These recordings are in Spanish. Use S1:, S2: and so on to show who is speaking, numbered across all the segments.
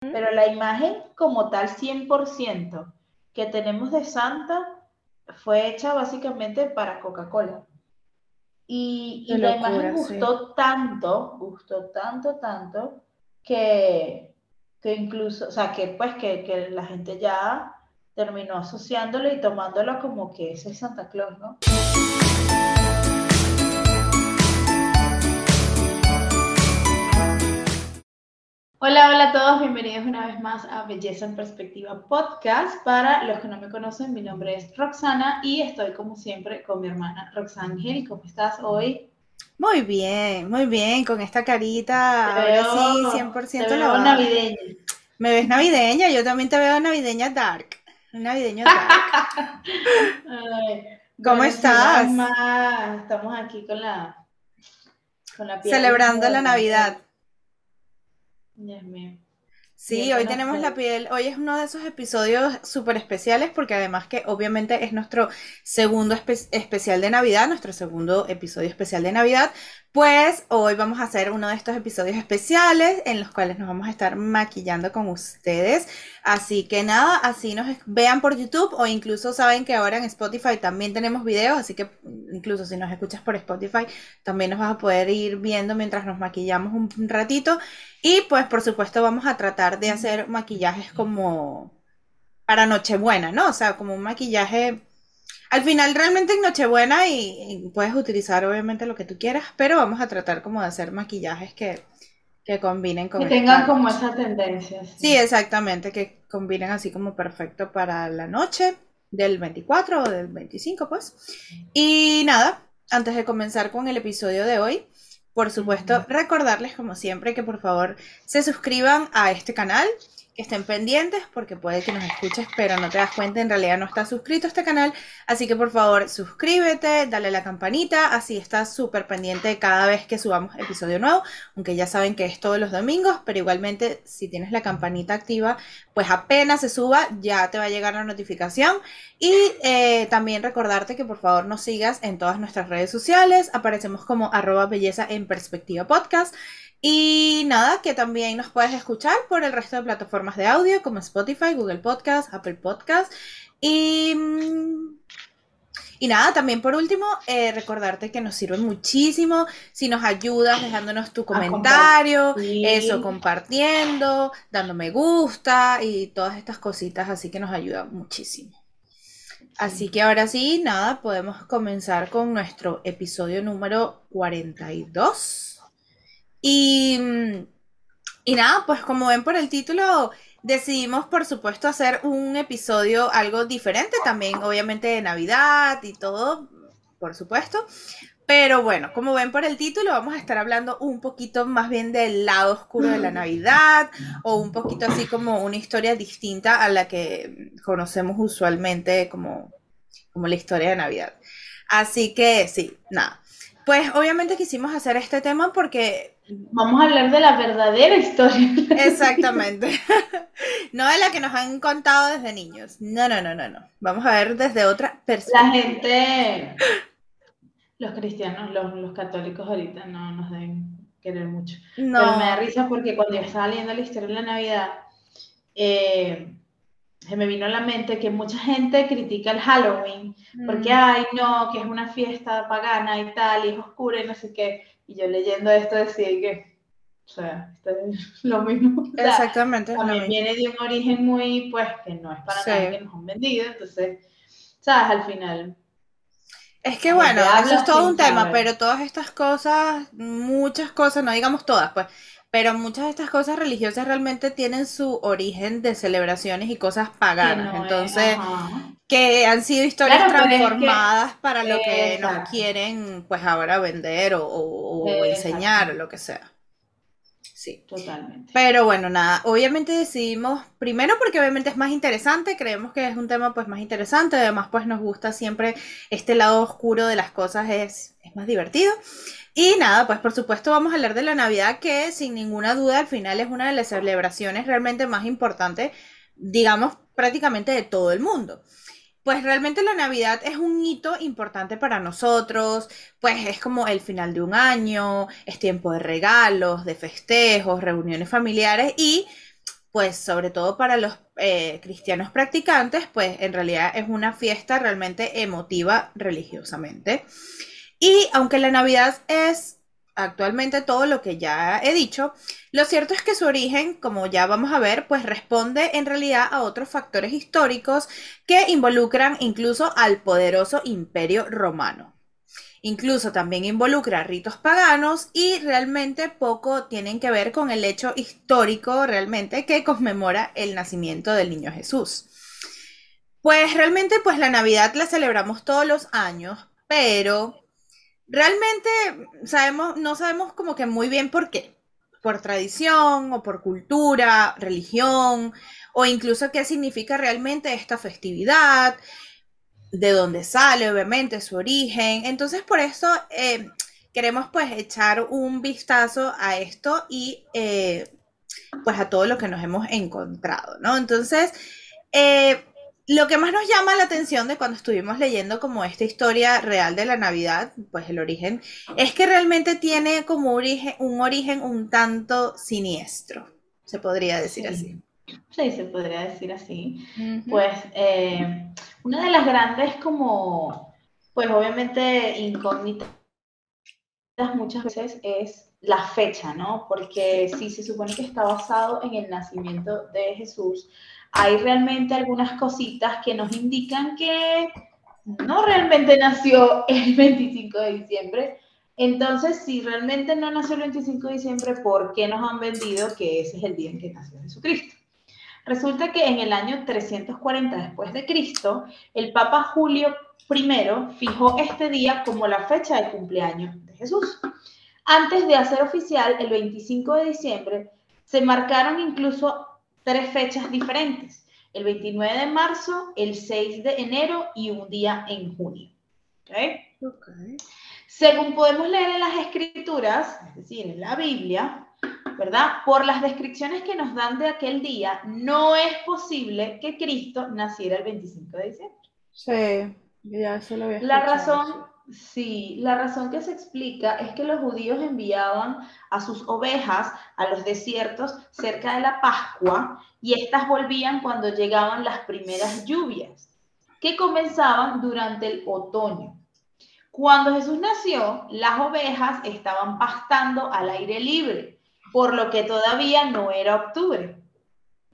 S1: pero la imagen como tal 100% que tenemos de Santa fue hecha básicamente para Coca-Cola. Y, la imagen gustó tanto, gustó tanto, tanto, que, que incluso, o sea, que pues que, que la gente ya terminó asociándolo y tomándolo como que ese es Santa Claus, ¿no? Hola, hola a todos, bienvenidos una vez más a Belleza en Perspectiva Podcast. Para los que no me conocen, mi nombre es Roxana y estoy como siempre con mi hermana Roxángel. ¿Cómo estás hoy?
S2: Muy bien, muy bien, con esta carita, ahora sí, 100%
S1: te veo navideña.
S2: Me ves navideña, yo también te veo navideña dark, navideña dark. ¿Cómo estás?
S1: estamos aquí con la,
S2: con la Celebrando la Navidad.
S1: Dios mío.
S2: Sí, hoy tenemos la piel, hoy es uno de esos episodios súper especiales porque además que obviamente es nuestro segundo especial de Navidad, nuestro segundo episodio especial de Navidad, pues hoy vamos a hacer uno de estos episodios especiales en los cuales nos vamos a estar maquillando con ustedes. Así que nada, así nos vean por YouTube o incluso saben que ahora en Spotify también tenemos videos, así que incluso si nos escuchas por Spotify también nos vas a poder ir viendo mientras nos maquillamos un ratito. Y pues por supuesto vamos a tratar de hacer maquillajes como para Nochebuena, ¿no? O sea, como un maquillaje al final realmente en Nochebuena y, puedes utilizar obviamente lo que tú quieras, pero vamos a tratar como de hacer maquillajes que, combinen con...
S1: Que tengan como esa tendencia.
S2: Sí. exactamente, que combinen así como perfecto para la noche del 24 o del 25 pues. Y nada, antes de comenzar con el episodio de hoy, por supuesto, recordarles como siempre que por favor se suscriban a este canal estén pendientes porque puede que nos escuches, pero no te das cuenta, en realidad no estás suscrito a este canal. Así que por favor, suscríbete, dale la campanita, así estás súper pendiente cada vez que subamos episodio nuevo, aunque ya saben que es todos los domingos, pero igualmente si tienes la campanita activa, pues apenas se suba, ya te va a llegar la notificación. Y eh, también recordarte que por favor nos sigas en todas nuestras redes sociales, aparecemos como arroba belleza en perspectiva podcast. Y nada, que también nos puedes escuchar por el resto de plataformas de audio como Spotify, Google Podcast, Apple Podcast. Y, y nada, también por último, eh, recordarte que nos sirve muchísimo si nos ayudas dejándonos tu comentario, eso, compartiendo, dando me gusta y todas estas cositas, así que nos ayuda muchísimo. Así que ahora sí, nada, podemos comenzar con nuestro episodio número 42. Y, y nada, pues como ven por el título, decidimos por supuesto hacer un episodio algo diferente también, obviamente de Navidad y todo, por supuesto. Pero bueno, como ven por el título, vamos a estar hablando un poquito más bien del lado oscuro de la Navidad o un poquito así como una historia distinta a la que conocemos usualmente como, como la historia de Navidad. Así que sí, nada. Pues obviamente quisimos hacer este tema porque
S1: Vamos a hablar de la verdadera historia.
S2: Exactamente. No de la que nos han contado desde niños. No, no, no, no, no. Vamos a ver desde otra
S1: perspectiva. La gente, los cristianos, los, católicos ahorita no nos deben querer mucho. No. Pero me da risa porque cuando yo estaba leyendo la historia de la Navidad, eh, se me vino a la mente que mucha gente critica el Halloween porque, mm. ay, no, que es una fiesta pagana y tal, y es oscura y no sé qué. Y yo leyendo esto decía que, o sea, esto es lo mismo.
S2: Exactamente.
S1: también viene de un origen muy, pues, que no es para nada que nos han vendido, entonces, ¿sabes? Al final.
S2: Es que bueno, eso es todo un tema, pero todas estas cosas, muchas cosas, no digamos todas, pues, pero muchas de estas cosas religiosas realmente tienen su origen de celebraciones y cosas paganas. Entonces, que han sido historias transformadas para lo que nos quieren, pues ahora vender o, enseñar o lo que sea.
S1: Sí, totalmente.
S2: Pero bueno, nada, obviamente decidimos, primero porque obviamente es más interesante, creemos que es un tema pues más interesante, además pues nos gusta siempre este lado oscuro de las cosas, es, es más divertido. Y nada, pues por supuesto vamos a hablar de la Navidad, que sin ninguna duda al final es una de las celebraciones realmente más importantes, digamos, prácticamente de todo el mundo. Pues realmente la Navidad es un hito importante para nosotros, pues es como el final de un año, es tiempo de regalos, de festejos, reuniones familiares y pues sobre todo para los eh, cristianos practicantes, pues en realidad es una fiesta realmente emotiva religiosamente. Y aunque la Navidad es actualmente todo lo que ya he dicho, lo cierto es que su origen, como ya vamos a ver, pues responde en realidad a otros factores históricos que involucran incluso al poderoso imperio romano. Incluso también involucra ritos paganos y realmente poco tienen que ver con el hecho histórico realmente que conmemora el nacimiento del niño Jesús. Pues realmente pues la Navidad la celebramos todos los años, pero realmente sabemos, no sabemos como que muy bien por qué. Por tradición o por cultura, religión, o incluso qué significa realmente esta festividad, de dónde sale, obviamente, su origen. Entonces, por eso eh, queremos pues echar un vistazo a esto y eh, pues a todo lo que nos hemos encontrado, ¿no? Entonces, eh, lo que más nos llama la atención de cuando estuvimos leyendo como esta historia real de la Navidad, pues el origen, es que realmente tiene como origen, un origen un tanto siniestro, se podría decir así.
S1: Sí, se podría decir así. Pues eh, una de las grandes como, pues obviamente incógnitas muchas veces es la fecha, ¿no? Porque si se supone que está basado en el nacimiento de Jesús, hay realmente algunas cositas que nos indican que no realmente nació el 25 de diciembre. Entonces, si realmente no nació el 25 de diciembre, ¿por qué nos han vendido que ese es el día en que nació Jesucristo? Resulta que en el año 340 después de Cristo, el Papa Julio I fijó este día como la fecha de cumpleaños de Jesús. Antes de hacer oficial el 25 de diciembre, se marcaron incluso tres fechas diferentes, el 29 de marzo, el 6 de enero y un día en junio. Según podemos leer en las escrituras, es decir, en la Biblia, ¿verdad? Por las descripciones que nos dan de aquel día, no es posible que Cristo naciera el 25 de diciembre.
S2: Sí, ya se lo había
S1: La razón, Sí, la razón que se explica es que los judíos enviaban a sus ovejas a los desiertos cerca de la Pascua y éstas volvían cuando llegaban las primeras lluvias, que comenzaban durante el otoño. Cuando Jesús nació, las ovejas estaban pastando al aire libre, por lo que todavía no era octubre.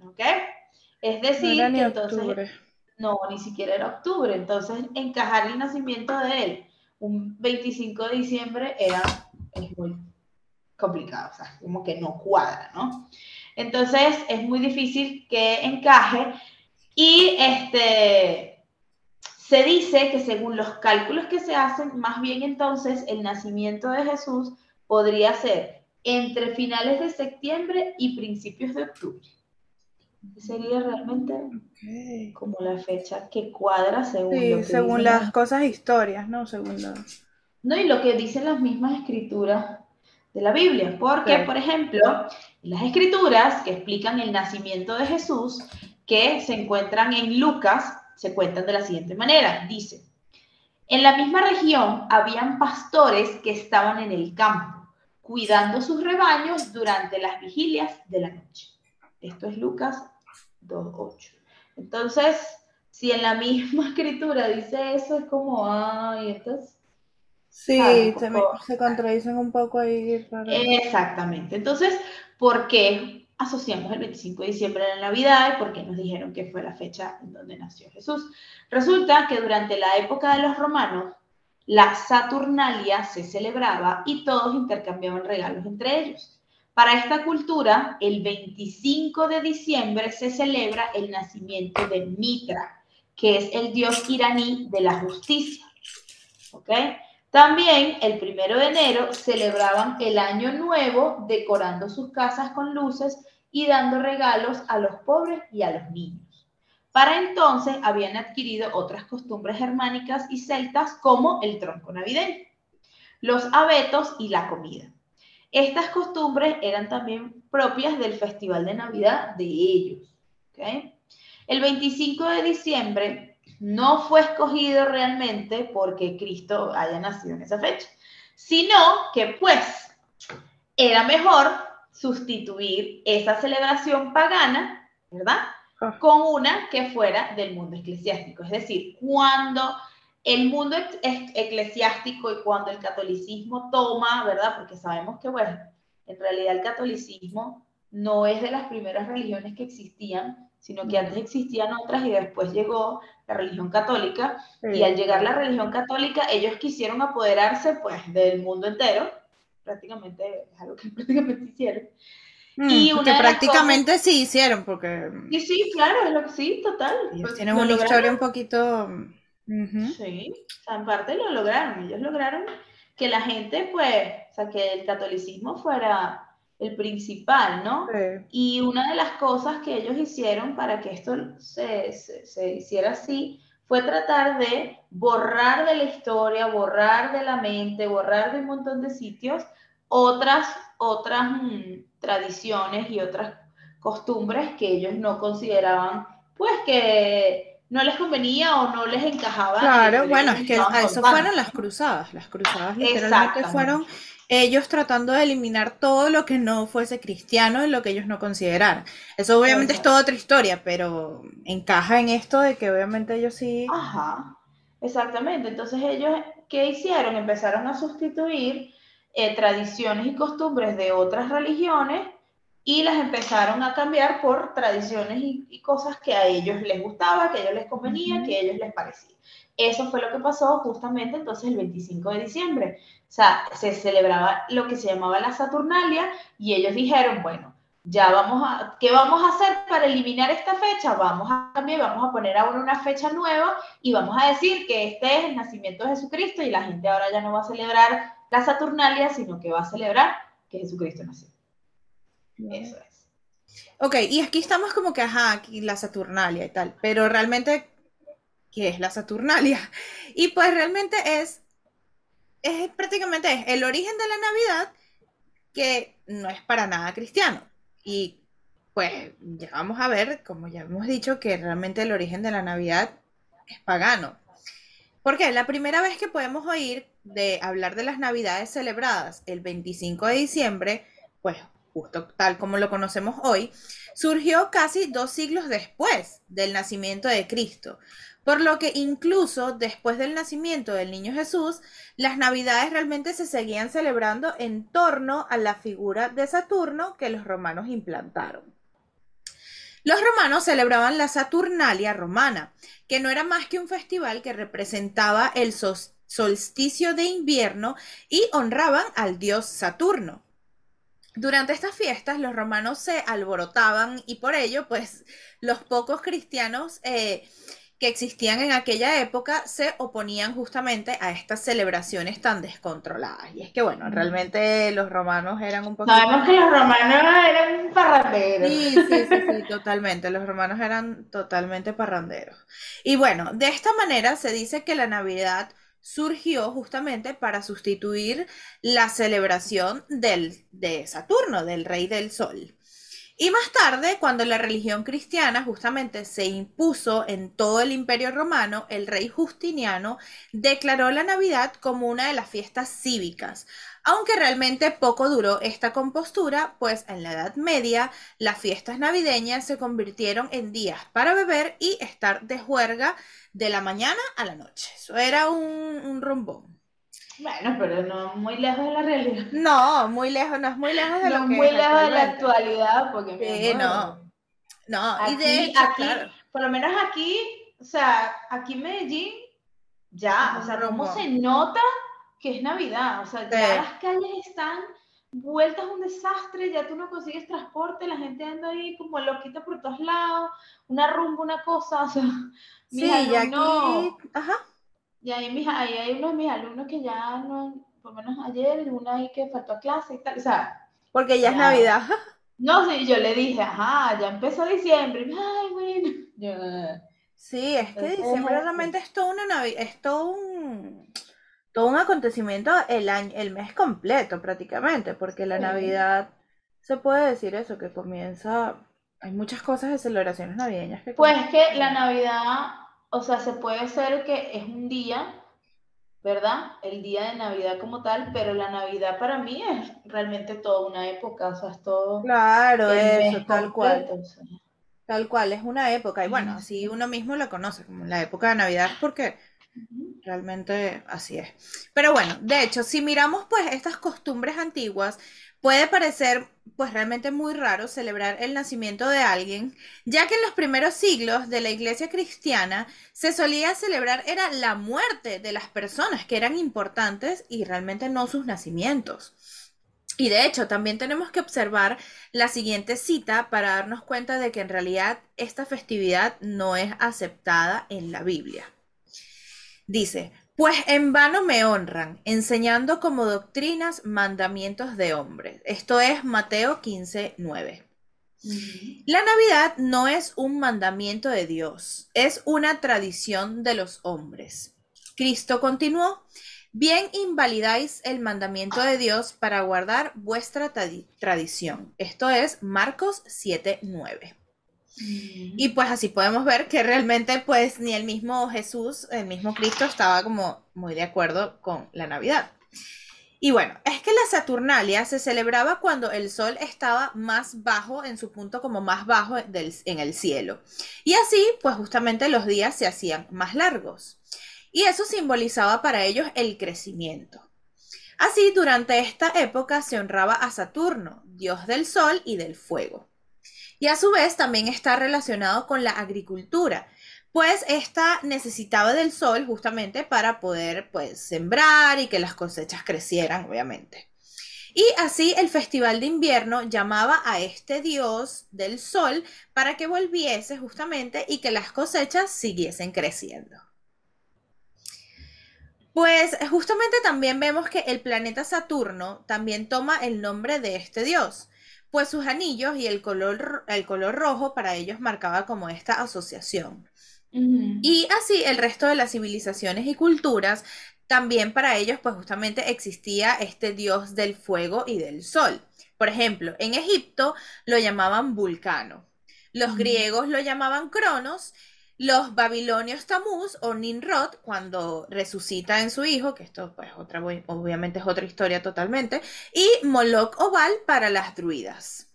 S1: ¿Ok? Es decir, que entonces... No, ni siquiera era octubre. Entonces, encajar el nacimiento de él un 25 de diciembre era es muy complicado, o sea, como que no cuadra, ¿no? Entonces es muy difícil que encaje y este, se dice que según los cálculos que se hacen, más bien entonces el nacimiento de Jesús podría ser entre finales de septiembre y principios de octubre sería realmente como la fecha que cuadra según
S2: según las cosas historias, ¿no? Según
S1: No, y lo que dicen las mismas escrituras de la Biblia, porque, por ejemplo, las escrituras que explican el nacimiento de Jesús, que se encuentran en Lucas, se cuentan de la siguiente manera. Dice, en la misma región habían pastores que estaban en el campo, cuidando sus rebaños durante las vigilias de la noche. Esto es Lucas 2.8. Entonces, si en la misma escritura dice eso, es como, ay, entonces...
S2: Sí, se, contradicen un poco ahí.
S1: Exactamente. Entonces, ¿por qué asociamos el 25 de diciembre a la Navidad y por qué nos dijeron que fue la fecha en donde nació Jesús? Resulta que durante la época de los romanos, la Saturnalia se celebraba y todos intercambiaban regalos entre ellos. Para esta cultura, el 25 de diciembre se celebra el nacimiento de Mitra, que es el dios iraní de la justicia. ¿Ok? También el primero de enero celebraban el año nuevo decorando sus casas con luces y dando regalos a los pobres y a los niños. Para entonces habían adquirido otras costumbres germánicas y celtas como el tronco navideño, los abetos y la comida. Estas costumbres eran también propias del Festival de Navidad de ellos. El 25 de diciembre no fue escogido realmente porque Cristo haya nacido en esa fecha, sino que pues era mejor sustituir esa celebración pagana, ¿verdad? Ah. Con una que fuera del mundo eclesiástico. Es decir, cuando el mundo eclesiástico y cuando el catolicismo toma, ¿verdad? Porque sabemos que, bueno, en realidad el catolicismo no es de las primeras religiones que existían, sino que antes existían otras y después llegó la religión católica. Y al llegar la religión católica, ellos quisieron apoderarse, pues, del mundo entero. Prácticamente, es algo que prácticamente hicieron.
S2: Mm, y que prácticamente sí hicieron, porque...
S1: Sí, sí, claro, es lo que sí, total.
S2: Ellos pues, tienen una historia un poquito
S1: Sí, o sea, en parte lo lograron, ellos lograron que la gente, pues, o sea, que el catolicismo fuera el principal, ¿no? Y una de las cosas que ellos hicieron para que esto se, se, hiciera así fue tratar de borrar de la historia, borrar de la mente, borrar de un montón de sitios otras, otras mm, tradiciones y otras costumbres que ellos no consideraban, pues, que no les convenía o no les encajaba.
S2: Claro, bueno, es que eso fueron las cruzadas. Las cruzadas literalmente fueron ellos tratando de eliminar todo lo que no fuese cristiano y lo que ellos no consideraran. Eso obviamente es toda otra historia, pero encaja en esto de que obviamente ellos sí.
S1: Ajá, exactamente. Entonces ellos, ¿qué hicieron? Empezaron a sustituir eh, tradiciones y costumbres de otras religiones y las empezaron a cambiar por tradiciones y, cosas que a ellos les gustaba, que a ellos les convenía, que a ellos les parecía. Eso fue lo que pasó justamente entonces el 25 de diciembre. O sea, se celebraba lo que se llamaba la Saturnalia y ellos dijeron, bueno, ya vamos a, ¿qué vamos a hacer para eliminar esta fecha? Vamos a cambiar, vamos a poner ahora una fecha nueva y vamos a decir que este es el nacimiento de Jesucristo y la gente ahora ya no va a celebrar la Saturnalia, sino que va a celebrar que Jesucristo nació. Eso es.
S2: Ok, y aquí estamos como que, ajá, aquí la Saturnalia y tal, pero realmente, ¿qué es la Saturnalia? Y pues realmente es, es prácticamente el origen de la Navidad que no es para nada cristiano. Y pues ya vamos a ver, como ya hemos dicho, que realmente el origen de la Navidad es pagano. Porque la primera vez que podemos oír de hablar de las Navidades celebradas el 25 de diciembre, pues justo tal como lo conocemos hoy, surgió casi dos siglos después del nacimiento de Cristo. Por lo que incluso después del nacimiento del niño Jesús, las navidades realmente se seguían celebrando en torno a la figura de Saturno que los romanos implantaron. Los romanos celebraban la Saturnalia romana, que no era más que un festival que representaba el solsticio de invierno y honraban al dios Saturno. Durante estas fiestas los romanos se alborotaban y por ello pues los pocos cristianos eh, que existían en aquella época se oponían justamente a estas celebraciones tan descontroladas. Y es que bueno, realmente los romanos eran un poco...
S1: Sabemos que los romanos eran parranderos.
S2: Sí, sí, sí, sí, totalmente. Los romanos eran totalmente parranderos. Y bueno, de esta manera se dice que la Navidad surgió justamente para sustituir la celebración del, de Saturno, del rey del sol. Y más tarde, cuando la religión cristiana justamente se impuso en todo el imperio romano, el rey Justiniano declaró la Navidad como una de las fiestas cívicas, aunque realmente poco duró esta compostura, pues en la Edad Media las fiestas navideñas se convirtieron en días para beber y estar de juerga de la mañana a la noche. Eso era un, un rombón.
S1: Bueno, pero no muy lejos de la realidad.
S2: No, muy lejos, no es muy lejos de
S1: lo
S2: que
S1: muy lejos de la actualidad, porque
S2: sí, no. No, y de
S1: hecho, aquí, por lo menos aquí, o sea, aquí en Medellín, ya, o sea, cómo se nota que es Navidad, o sea, ya las calles están vueltas un desastre, ya tú no consigues transporte, la gente anda ahí como loquita por todos lados, una rumba, una cosa, o sea,
S2: sí, ya aquí, ajá.
S1: Y ahí, mis, ahí hay unos de mis alumnos que ya no, por lo menos ayer, una ahí que faltó a clase y tal, o sea.
S2: Porque ya, es Navidad.
S1: No, sí, yo le dije, ajá, ya empezó diciembre, ay, bueno.
S2: Sí, es que diciembre realmente es todo una Navidad, es todo un todo un acontecimiento el año, el mes completo prácticamente, porque la Navidad se puede decir eso, que comienza, hay muchas cosas de celebraciones navideñas que
S1: Pues que la Navidad, o sea, se puede ser que es un día, ¿verdad? El día de Navidad como tal, pero la Navidad para mí es realmente toda una época, o sea, es todo.
S2: Claro, eso, tal cual. Tal cual, es una época. Y bueno, así uno mismo lo conoce como la época de Navidad, porque realmente así es. Pero bueno, de hecho, si miramos pues estas costumbres antiguas, puede parecer pues realmente muy raro celebrar el nacimiento de alguien, ya que en los primeros siglos de la iglesia cristiana se solía celebrar era la muerte de las personas que eran importantes y realmente no sus nacimientos. Y de hecho, también tenemos que observar la siguiente cita para darnos cuenta de que en realidad esta festividad no es aceptada en la Biblia. Dice, pues en vano me honran, enseñando como doctrinas mandamientos de hombres. Esto es Mateo 15, 9. La Navidad no es un mandamiento de Dios, es una tradición de los hombres. Cristo continuó, Bien invalidáis el mandamiento de Dios para guardar vuestra tradición. Esto es Marcos 7:9. Mm. Y pues así podemos ver que realmente pues ni el mismo Jesús, el mismo Cristo estaba como muy de acuerdo con la Navidad. Y bueno, es que la Saturnalia se celebraba cuando el sol estaba más bajo, en su punto como más bajo en el cielo. Y así, pues justamente los días se hacían más largos y eso simbolizaba para ellos el crecimiento. Así, durante esta época se honraba a Saturno, dios del sol y del fuego. Y a su vez también está relacionado con la agricultura, pues esta necesitaba del sol justamente para poder pues sembrar y que las cosechas crecieran, obviamente. Y así el festival de invierno llamaba a este dios del sol para que volviese justamente y que las cosechas siguiesen creciendo. Pues justamente también vemos que el planeta Saturno también toma el nombre de este dios, pues sus anillos y el color, el color rojo para ellos marcaba como esta asociación. Y así el resto de las civilizaciones y culturas, también para ellos pues justamente existía este dios del fuego y del sol. Por ejemplo, en Egipto lo llamaban Vulcano, los griegos lo llamaban Cronos los babilonios Tamuz o Ninrod, cuando resucita en su hijo, que esto pues otra, obviamente es otra historia totalmente, y Moloch o Baal para las druidas.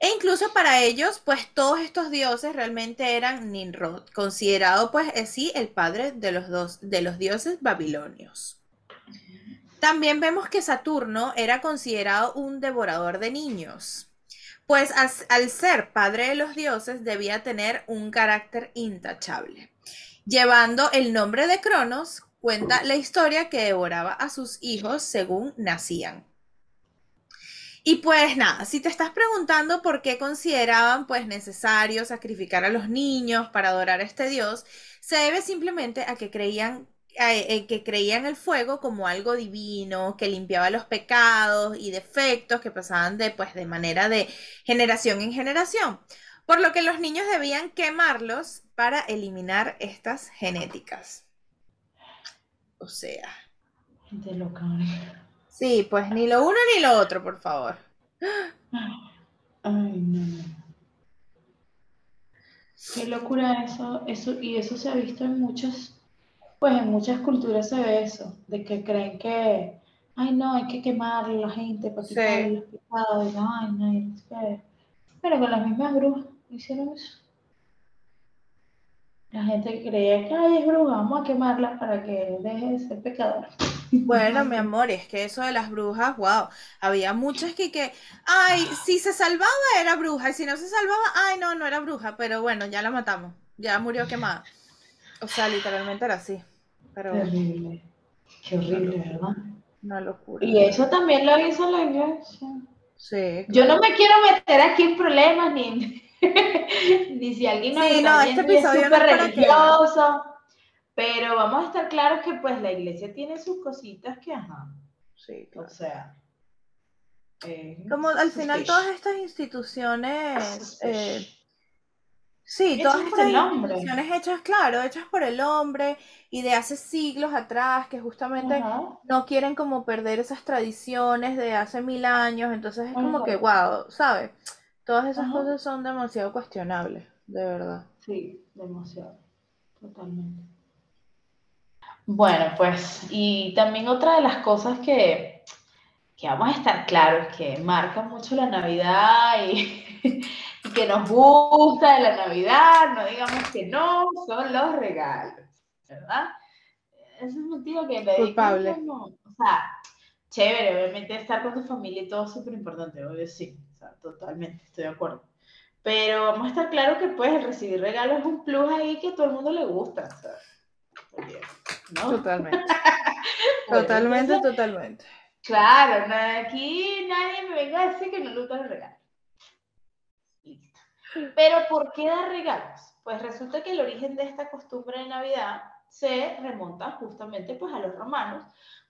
S2: E incluso para ellos, pues todos estos dioses realmente eran Ninrod, considerado pues así el padre de los, dos, de los dioses babilonios. También vemos que Saturno era considerado un devorador de niños. Pues al ser padre de los dioses debía tener un carácter intachable. Llevando el nombre de Cronos, cuenta la historia que devoraba a sus hijos según nacían. Y pues nada, si te estás preguntando por qué consideraban pues necesario sacrificar a los niños para adorar a este dios, se debe simplemente a que creían eh, que creían el fuego como algo divino, que limpiaba los pecados y defectos que pasaban de, pues, de manera de generación en generación. Por lo que los niños debían quemarlos para eliminar estas genéticas. O sea.
S1: Gente loca.
S2: Sí, pues ni lo uno ni lo otro, por favor.
S1: Ay, no. Qué locura eso, eso, y eso se ha visto en muchos pues en muchas culturas se ve eso, de que creen que, ay no, hay que quemar a la gente para quitar los pecados, ay no, pero con las mismas brujas hicieron eso. La gente creía que, ay, es bruja, vamos a quemarla para que deje de ser pecador.
S2: Bueno, mi amor, es que eso de las brujas, wow, había muchas que, que, ay, si se salvaba era bruja, y si no se salvaba, ay, no, no era bruja, pero bueno, ya la matamos, ya murió quemada. O sea, literalmente era así.
S1: Terrible. Qué horrible, ¿verdad?
S2: Una locura.
S1: Y eso también lo hizo la iglesia.
S2: Sí.
S1: Yo no me quiero meter aquí en problemas ni, ni si alguien
S2: sí, no, este episodio es súper
S1: religioso. Pero vamos a estar claros que pues la iglesia tiene sus cositas que ajá.
S2: Sí,
S1: O sea.
S2: Eh, Como al final todas estas instituciones eh, Sí, todas estas hechas, claro, hechas por el hombre y de hace siglos atrás, que justamente no quieren como perder esas tradiciones de hace mil años, entonces es como que, wow, ¿sabes? Todas esas cosas son demasiado cuestionables, de verdad.
S1: Sí, demasiado, totalmente. Bueno, pues, y también otra de las cosas que, que vamos a estar claros, que marca mucho la Navidad y, que nos gusta de la Navidad, no digamos que no, son los regalos, ¿verdad? Ese es el motivo que le
S2: Culpable.
S1: No, o sea, chévere, obviamente estar con tu familia y todo es súper importante, obvio sí, o sea, totalmente, estoy de acuerdo. Pero vamos a estar claros que pues recibir regalos es un plus ahí que a todo el mundo le gusta, o sea,
S2: Totalmente. totalmente, totalmente.
S1: Claro, aquí nadie me venga a decir que no le gusta el regalo. Pero ¿por qué dar regalos? Pues resulta que el origen de esta costumbre de Navidad se remonta justamente pues a los romanos,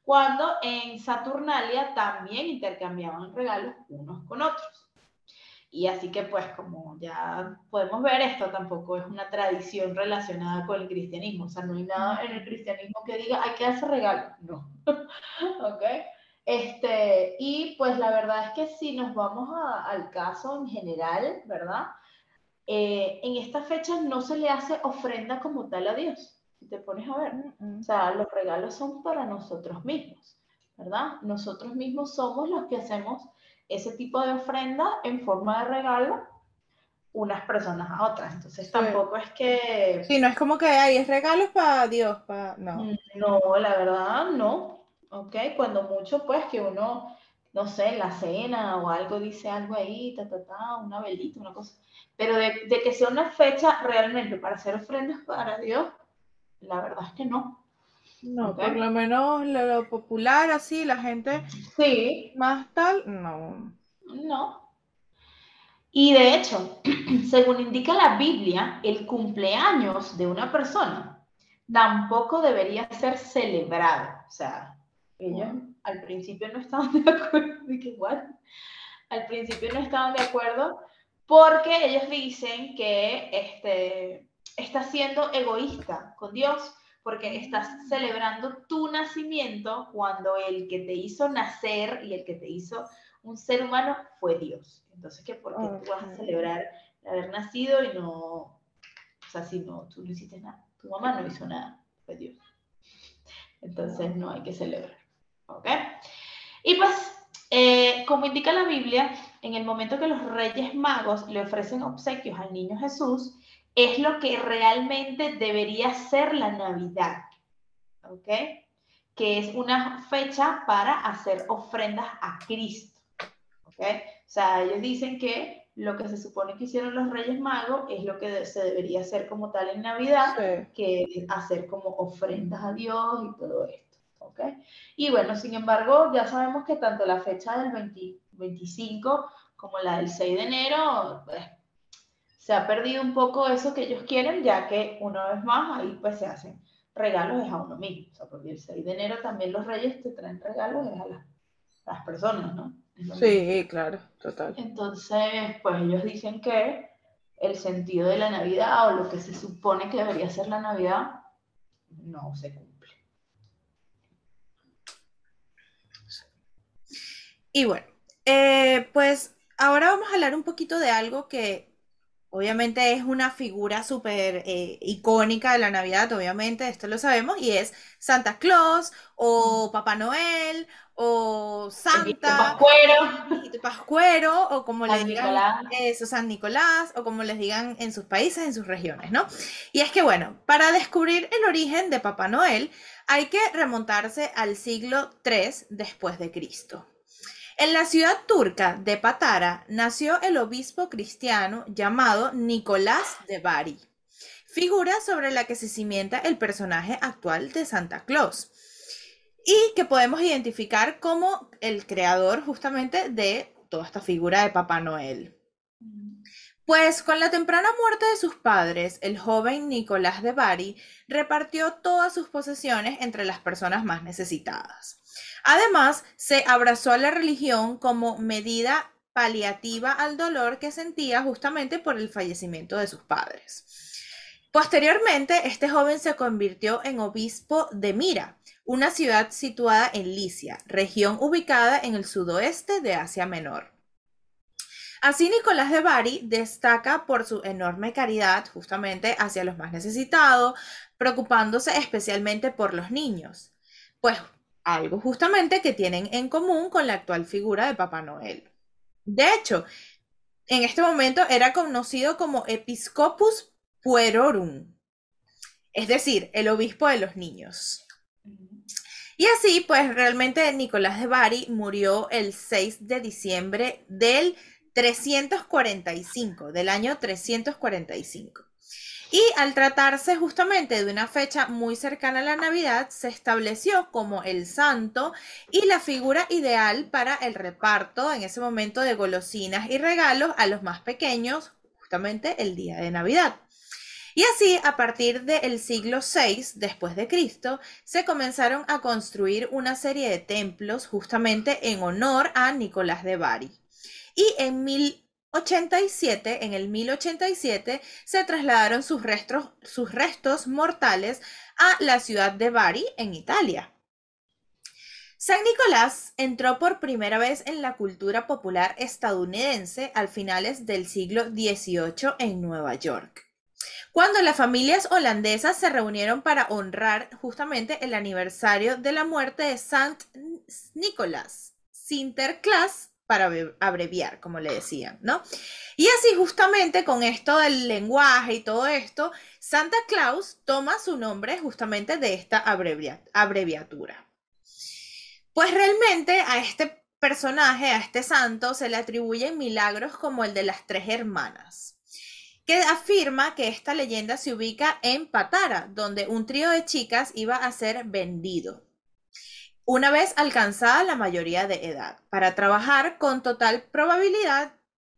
S1: cuando en Saturnalia también intercambiaban regalos unos con otros. Y así que pues como ya podemos ver, esto tampoco es una tradición relacionada con el cristianismo. O sea, no hay nada en el cristianismo que diga hay que hacer regalo. No. ¿Ok? Este, y pues la verdad es que si nos vamos al caso en general, ¿verdad? Eh, en esta fecha no se le hace ofrenda como tal a Dios. Si te pones a ver. O sea, los regalos son para nosotros mismos, ¿verdad? Nosotros mismos somos los que hacemos ese tipo de ofrenda en forma de regalo unas personas a otras. Entonces tampoco es que...
S2: Sí, no es como que hay es regalos para Dios, para... No.
S1: No, la verdad no. ¿Ok? Cuando mucho pues que uno, no sé, la cena o algo dice algo ahí, ta, ta, ta, una velita, una cosa. Pero de, de que sea una fecha realmente para hacer ofrendas para Dios, la verdad es que no.
S2: No, por lo menos lo, popular, así, la gente
S1: sí.
S2: más tal, no.
S1: No. Y de hecho, según indica la Biblia, el cumpleaños de una persona tampoco debería ser celebrado. O sea, ellos al principio no estaban de acuerdo, igual, al principio no estaban de acuerdo porque ellos dicen que este, está siendo egoísta con Dios porque estás celebrando tu nacimiento cuando el que te hizo nacer y el que te hizo un ser humano fue Dios. Entonces, ¿qué? Porque tú vas a celebrar haber nacido y no, o sea, si no, tú no hiciste nada, tu mamá no hizo nada, fue Dios. Entonces, no hay que celebrar. ¿Ok? Y pues, eh, como indica la Biblia, en el momento que los reyes magos le ofrecen obsequios al niño Jesús, es lo que realmente debería ser la Navidad, ¿ok? Que es una fecha para hacer ofrendas a Cristo, ¿ok? O sea, ellos dicen que lo que se supone que hicieron los Reyes Magos es lo que se debería hacer como tal en Navidad, que es hacer como ofrendas a Dios y todo esto, ¿ok? Y bueno, sin embargo, ya sabemos que tanto la fecha del 25 como la del 6 de enero, pues, se ha perdido un poco eso que ellos quieren, ya que una vez más ahí pues se hacen regalos a uno mismo. O sea, porque el 6 de enero también los reyes te traen regalos a las, personas, ¿no?
S2: Sí, claro, total.
S1: Entonces, pues ellos dicen que el sentido de la Navidad o lo que se supone que debería ser la Navidad no se cumple.
S2: Y bueno, eh, pues ahora vamos a hablar un poquito de algo que Obviamente es una figura súper eh, icónica de la Navidad, obviamente, esto lo sabemos, y es Santa Claus o Papá Noel o Santa,
S1: Pascuero,
S2: Pascuero o como les digan eso, San Nicolás o como les digan en sus países, en sus regiones, ¿no? Y es que bueno, para descubrir el origen de Papá Noel hay que remontarse al siglo III después de Cristo. En la ciudad turca de Patara nació el obispo cristiano llamado Nicolás de Bari, figura sobre la que se cimienta el personaje actual de Santa Claus y que podemos identificar como el creador justamente de toda esta figura de Papá Noel. Pues con la temprana muerte de sus padres, el joven Nicolás de Bari repartió todas sus posesiones entre las personas más necesitadas. Además, se abrazó a la religión como medida paliativa al dolor que sentía justamente por el fallecimiento de sus padres. Posteriormente, este joven se convirtió en obispo de Mira, una ciudad situada en Licia, región ubicada en el sudoeste de Asia Menor. Así Nicolás de Bari destaca por su enorme caridad justamente hacia los más necesitados, preocupándose especialmente por los niños. Pues algo justamente que tienen en común con la actual figura de Papá Noel. De hecho, en este momento era conocido como Episcopus Puerorum, es decir, el obispo de los niños. Y así, pues realmente Nicolás de Bari murió el 6 de diciembre del 345, del año 345. Y al tratarse justamente de una fecha muy cercana a la Navidad, se estableció como el santo y la figura ideal para el reparto en ese momento de golosinas y regalos a los más pequeños, justamente el día de Navidad. Y así, a partir del siglo VI después de Cristo, se comenzaron a construir una serie de templos justamente en honor a Nicolás de Bari. Y en 1087, en el 1087, se trasladaron sus restos, sus restos mortales a la ciudad de Bari, en Italia. San Nicolás entró por primera vez en la cultura popular estadounidense al finales del siglo XVIII en Nueva York, cuando las familias holandesas se reunieron para honrar justamente el aniversario de la muerte de Sant Nicolás, Sinterklaas para abreviar, como le decían, ¿no? Y así justamente con esto del lenguaje y todo esto, Santa Claus toma su nombre justamente de esta abreviatura. Pues realmente a este personaje, a este santo, se le atribuyen milagros como el de las tres hermanas, que afirma que esta leyenda se ubica en Patara, donde un trío de chicas iba a ser vendido una vez alcanzada la mayoría de edad, para trabajar con total probabilidad,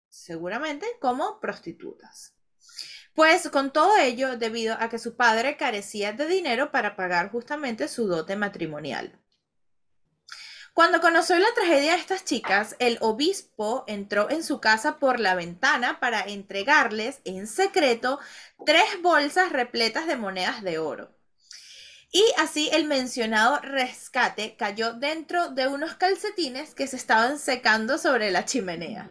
S2: seguramente, como prostitutas. Pues con todo ello, debido a que su padre carecía de dinero para pagar justamente su dote matrimonial. Cuando conoció la tragedia de estas chicas, el obispo entró en su casa por la ventana para entregarles en secreto tres bolsas repletas de monedas de oro. Y así el mencionado rescate cayó dentro de unos calcetines que se estaban secando sobre la chimenea.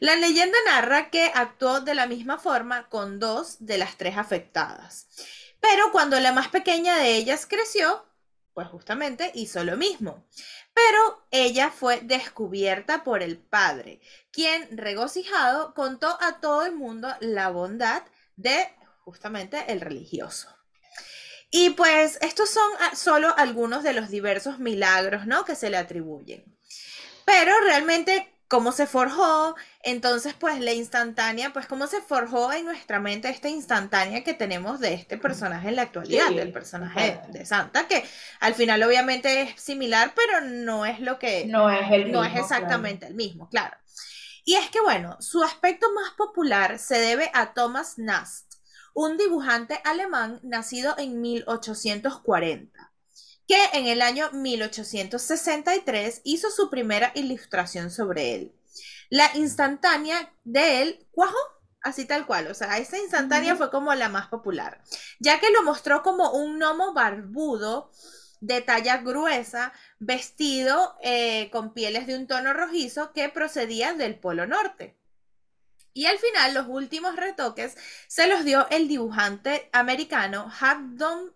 S2: La leyenda narra que actuó de la misma forma con dos de las tres afectadas. Pero cuando la más pequeña de ellas creció, pues justamente hizo lo mismo. Pero ella fue descubierta por el padre, quien regocijado contó a todo el mundo la bondad de justamente el religioso. Y pues estos son ah, solo algunos de los diversos milagros, ¿no? Que se le atribuyen. Pero realmente cómo se forjó, entonces pues la instantánea, pues cómo se forjó en nuestra mente esta instantánea que tenemos de este personaje en la actualidad, del personaje de Santa, que al final obviamente es similar, pero no es lo que...
S1: No es el
S2: No es exactamente el mismo, claro. Y es que bueno, su aspecto más popular se debe a Thomas Nast, un dibujante alemán nacido en 1840, que en el año 1863 hizo su primera ilustración sobre él. La instantánea de él cuajo, así tal cual, o sea, esa instantánea fue como la más popular, ya que lo mostró como un gnomo barbudo de talla gruesa, vestido eh, con pieles de un tono rojizo que procedía del Polo Norte. Y al final, los últimos retoques se los dio el dibujante americano Haddon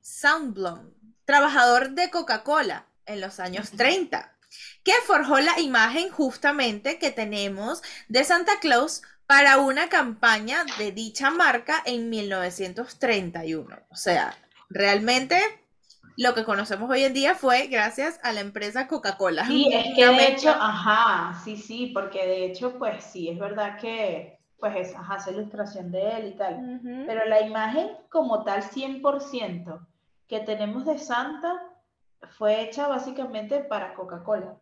S2: Sandblom, trabajador de Coca-Cola en los años 30, que forjó la imagen justamente que tenemos de Santa Claus para una campaña de dicha marca en 1931. O sea, realmente lo que conocemos hoy en día fue gracias a la empresa Coca-Cola.
S1: Sí, es que de hecho, ajá, sí, sí, porque de hecho, pues sí, es verdad que, pues es, ajá, esa ilustración de él y tal, pero la imagen como tal 100% que tenemos de Santa fue hecha básicamente para Coca-Cola.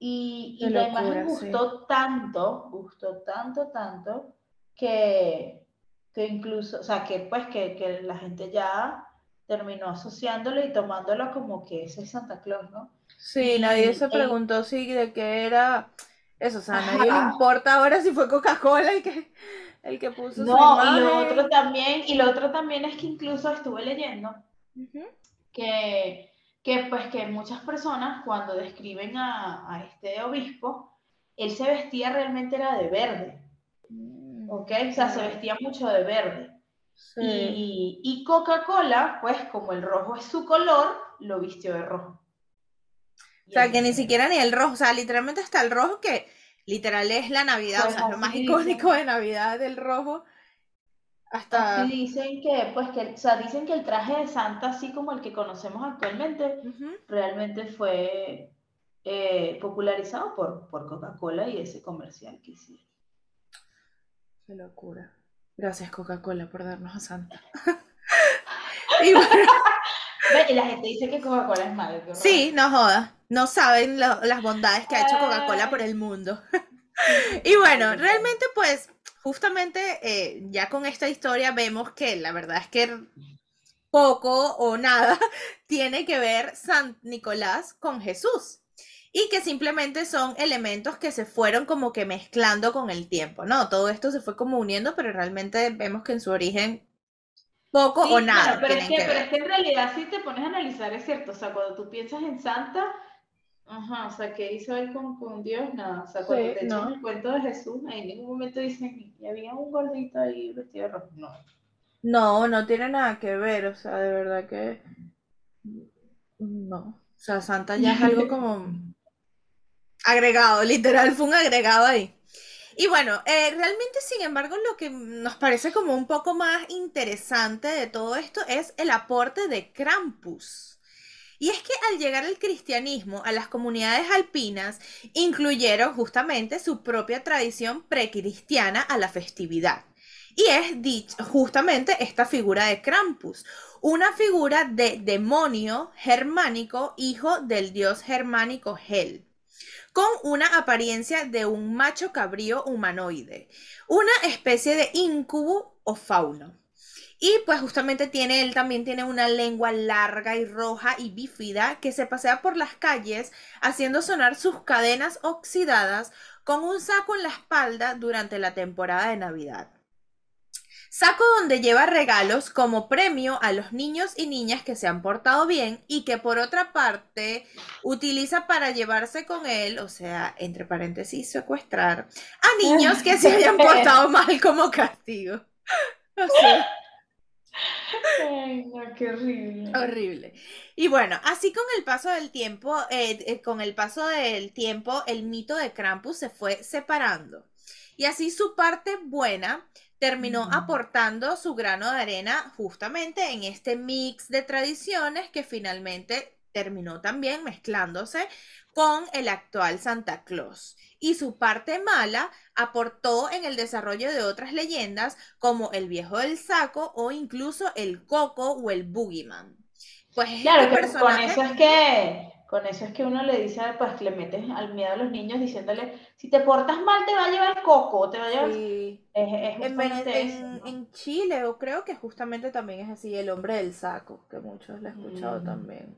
S1: Y, la imagen gustó tanto, gustó tanto, tanto, que, que incluso, o sea, que pues que, que la gente ya terminó asociándolo y tomándolo como que ese es Santa Claus, ¿no?
S2: Sí, nadie se preguntó si de qué era eso, o sea, a nadie le importa ahora si fue Coca-Cola el que, el que puso
S1: no, y lo otro también, y lo otro también es que incluso estuve leyendo que, que, pues que muchas personas cuando describen a, a este obispo, él se vestía realmente era de verde. Mm, ¿Ok? O sea, se vestía mucho de verde. Y, y Coca-Cola, pues como el rojo es su color, lo vistió de rojo.
S2: O sea, que ni siquiera ni el rojo, o sea, literalmente hasta el rojo que literal es la Navidad, o sea, lo más icónico de Navidad del rojo.
S1: Hasta... dicen que, pues, que, o sea, dicen que el traje de Santa, así como el que conocemos actualmente, realmente fue eh, popularizado por, por Coca-Cola y ese comercial que hicieron.
S2: Qué locura. Gracias Coca-Cola por darnos a Santa.
S1: y, la gente dice que Coca-Cola es malo.
S2: Sí, no jodas. No saben las bondades que ha hecho Coca-Cola por el mundo. y bueno, realmente pues justamente eh, ya con esta historia vemos que la verdad es que poco o nada tiene que ver San Nicolás con Jesús y que simplemente son elementos que se fueron como que mezclando con el tiempo, ¿no? Todo esto se fue como uniendo, pero realmente vemos que en su origen poco o nada.
S1: pero, es que, pero es que en realidad si te pones a analizar es cierto, o sea, cuando tú piensas en Santa, ajá, o sea, ¿qué hizo él con, con Dios? Nada, o sea, cuando te echan el cuento de Jesús, en ningún momento dicen, y había un gordito ahí vestido de rojo, no.
S2: No, no tiene nada que ver, o sea, de verdad que no. O sea, Santa ya es algo como agregado, literal, fue un agregado ahí. Y bueno, eh, realmente, sin embargo, lo que nos parece como un poco más interesante de todo esto es el aporte de Krampus. Y es que al llegar el cristianismo a las comunidades alpinas, incluyeron justamente su propia tradición precristiana a la festividad. Y es justamente esta figura de Krampus, una figura de demonio germánico, hijo del dios germánico Hel con una apariencia de un macho cabrío humanoide, una especie de incubo o fauno. Y pues justamente tiene, él también tiene una lengua larga y roja y bífida que se pasea por las calles haciendo sonar sus cadenas oxidadas con un saco en la espalda durante la temporada de Navidad. Saco donde lleva regalos como premio a los niños y niñas que se han portado bien y que por otra parte utiliza para llevarse con él, o sea, entre paréntesis, secuestrar a niños que se hayan portado mal como castigo. O sea,
S1: Ay, no, qué horrible.
S2: Horrible. Y bueno, así con el paso del tiempo, eh, eh, con el paso del tiempo, el mito de Krampus se fue separando. Y así su parte buena terminó aportando su grano de arena justamente en este mix de tradiciones que finalmente terminó también mezclándose con el actual Santa Claus. Y su parte mala aportó en el desarrollo de otras leyendas como el viejo del saco o incluso el coco o el boogeyman.
S1: Pues claro, este con eso es que con eso es que uno le dice, pues le metes al miedo a los niños diciéndole, si te portas mal te va a llevar coco, te va a llevar... Sí.
S2: Es, en, en, Chile, o creo que justamente también es así, el hombre del saco, que muchos lo he escuchado mm. también.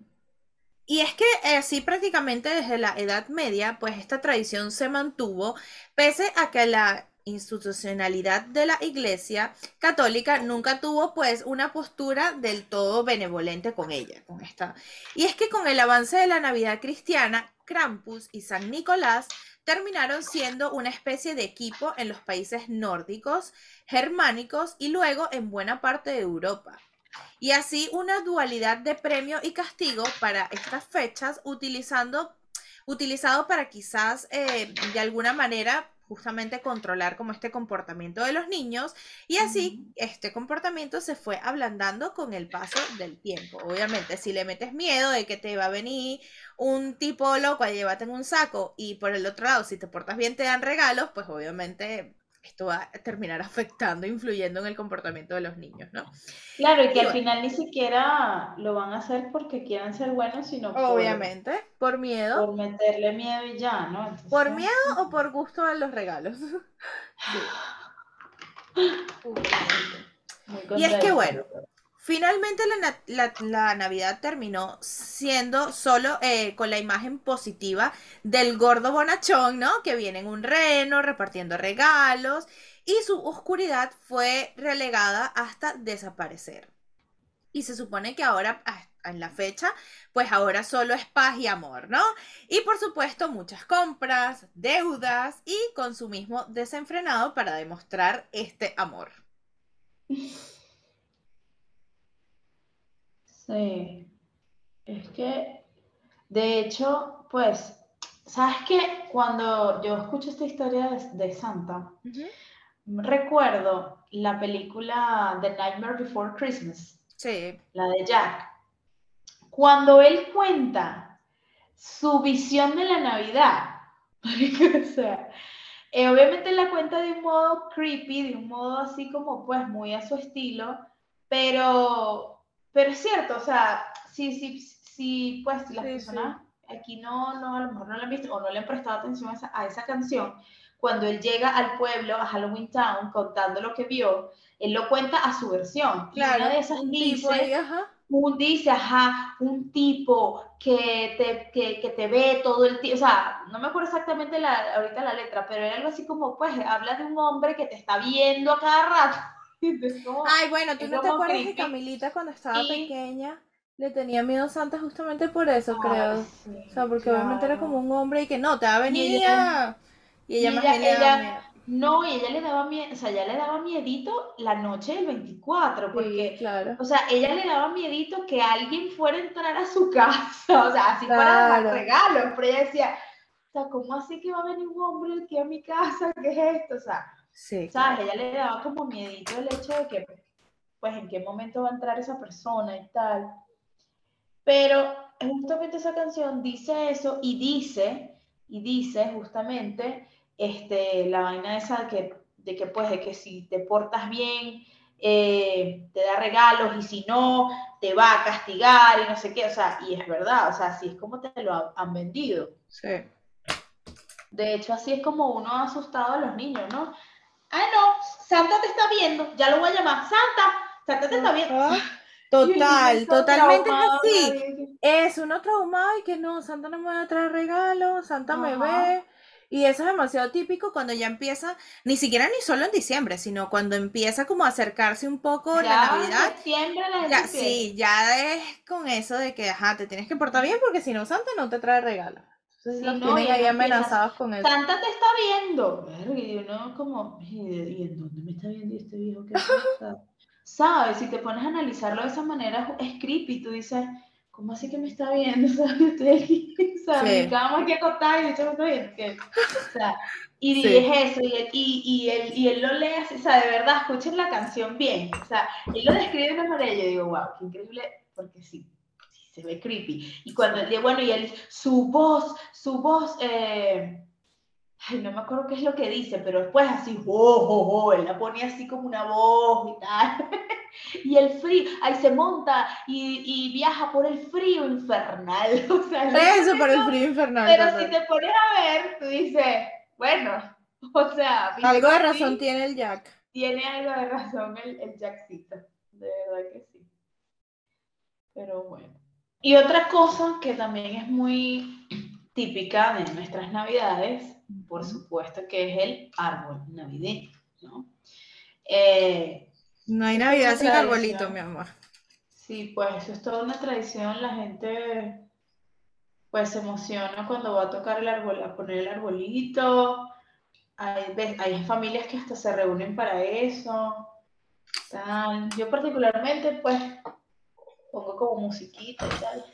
S2: Y es que así eh, prácticamente desde la Edad Media, pues esta tradición se mantuvo, pese a que la institucionalidad de la Iglesia católica nunca tuvo pues una postura del todo benevolente con ella, con esta. Y es que con el avance de la Navidad cristiana, Krampus y San Nicolás terminaron siendo una especie de equipo en los países nórdicos, germánicos y luego en buena parte de Europa. Y así una dualidad de premio y castigo para estas fechas utilizando utilizado para quizás eh, de alguna manera justamente controlar como este comportamiento de los niños y así este comportamiento se fue ablandando con el paso del tiempo. Obviamente, si le metes miedo de que te va a venir un tipo loco a llevarte en un saco y por el otro lado, si te portas bien te dan regalos, pues obviamente esto va a terminar afectando, influyendo en el comportamiento de los niños, ¿no?
S1: Claro, y que al final ni siquiera lo van a hacer porque quieran ser buenos, sino
S2: Obviamente, por miedo.
S1: Por meterle miedo y ya, ¿no?
S2: por miedo o por gusto a los regalos. y es que bueno, Finalmente la, Navidad terminó siendo solo eh, con la imagen positiva del gordo bonachón, ¿no? Que viene en un reno repartiendo regalos y su oscuridad fue relegada hasta desaparecer. Y se supone que ahora en la fecha, pues ahora solo es paz y amor, ¿no? Y por supuesto muchas compras, deudas y consumismo desenfrenado para demostrar este amor.
S1: Sí, es que, de hecho, pues, ¿sabes qué? Cuando yo escucho esta historia de, Santa, recuerdo la película The Nightmare Before Christmas.
S2: Sí.
S1: La de Jack. Cuando él cuenta su visión de la Navidad, o sea, eh, obviamente la cuenta de un modo creepy, de un modo así como pues muy a su estilo, pero, pero es cierto, o sea, sí, sí, sí, pues las personas aquí no, no, a lo mejor no la han visto o no le han prestado atención a esa, canción, cuando él llega al pueblo, a Halloween Town, contando lo que vio, él lo cuenta a su versión.
S2: Claro,
S1: y una de esas dice, un dice, ajá, un tipo que te, que, que te ve todo el tiempo, o sea, no me acuerdo exactamente la, ahorita la letra, pero era algo así como, pues, habla de un hombre que te está viendo a cada rato.
S2: Ay, bueno, tú no te acuerdas que Camilita cuando estaba pequeña le tenía miedo a Santa justamente por eso, creo. o sea, porque obviamente era como un hombre y que no, te va a venir y ella, más bien le daba miedo.
S1: No, y ella le daba miedo, o sea, ella le daba miedito la noche del 24, porque, claro. o sea, ella le daba miedito que alguien fuera a entrar a su casa, o sea, así fuera a dar regalos, pero ella decía, o sea, ¿cómo así que va a venir un hombre aquí a mi casa? ¿Qué es esto? O sea, sí, ¿sabes? Ella le daba como miedito el hecho de que, pues, en qué momento va a entrar esa persona y tal. Pero justamente esa canción dice eso y dice, y dice justamente, este, la vaina esa de que, de que, pues, de que si te portas bien, eh, te da regalos y si no, te va a castigar y no sé qué, o sea, y es verdad, o sea, así es como te lo han vendido.
S2: Sí.
S1: De hecho, así es como uno ha asustado a los niños, ¿no? Ah, no, Santa te está viendo, ya lo voy a llamar, Santa, Santa te está viendo.
S2: Total, totalmente es así. Es uno traumado y que no, Santa no me va a traer regalos, Santa me ve, y eso es demasiado típico cuando ya empieza, ni siquiera ni solo en diciembre, sino cuando empieza como a acercarse un poco la Navidad. ya, sí, ya es con eso de que, ajá, te tienes que portar bien porque si no, Santa no te trae regalos. Entonces los tienen ahí amenazados con eso.
S1: Santa te está viendo. Y uno como, ¿y en dónde me está viendo este viejo? ¿Qué ¿Sabes? Si te pones a analizarlo de esa manera, es creepy. Tú dices, ¿cómo así que me está viendo? ¿Sabes? Estoy aquí, ¿sabes? Mi cama aquí acostada y me está viendo. ¿Qué? O sea, y dije eso, y, y, y, él, y él lo lee así, o sea, de verdad, escuchen la canción bien. O sea, él lo describe de una manera y yo digo, wow, qué increíble, porque sí, sí se ve creepy. Y cuando él, bueno, y él, su voz, su voz, eh, ay, no me acuerdo qué es lo que dice, pero después así, oh, oh, oh, él la ponía así como una voz y tal. y el frío, ahí se monta y, y, viaja por el frío infernal. O sea,
S2: Eso, por el frío infernal.
S1: Pero si te pones a ver, tú dices, bueno, o sea...
S2: Algo de razón tiene el Jack.
S1: Tiene algo de razón el, el Jackcito, de verdad que sí. Pero bueno. Y otra cosa que también es muy típica de nuestras navidades por supuesto que es el árbol navideño, ¿no? Eh,
S2: no hay Navidad sin arbolito, mi amor.
S1: Sí, pues eso es toda una tradición, la gente pues se emociona cuando va a tocar el árbol, a poner el arbolito, hay, hay familias que hasta se reúnen para eso. Yo particularmente pues pongo como musiquita y tal,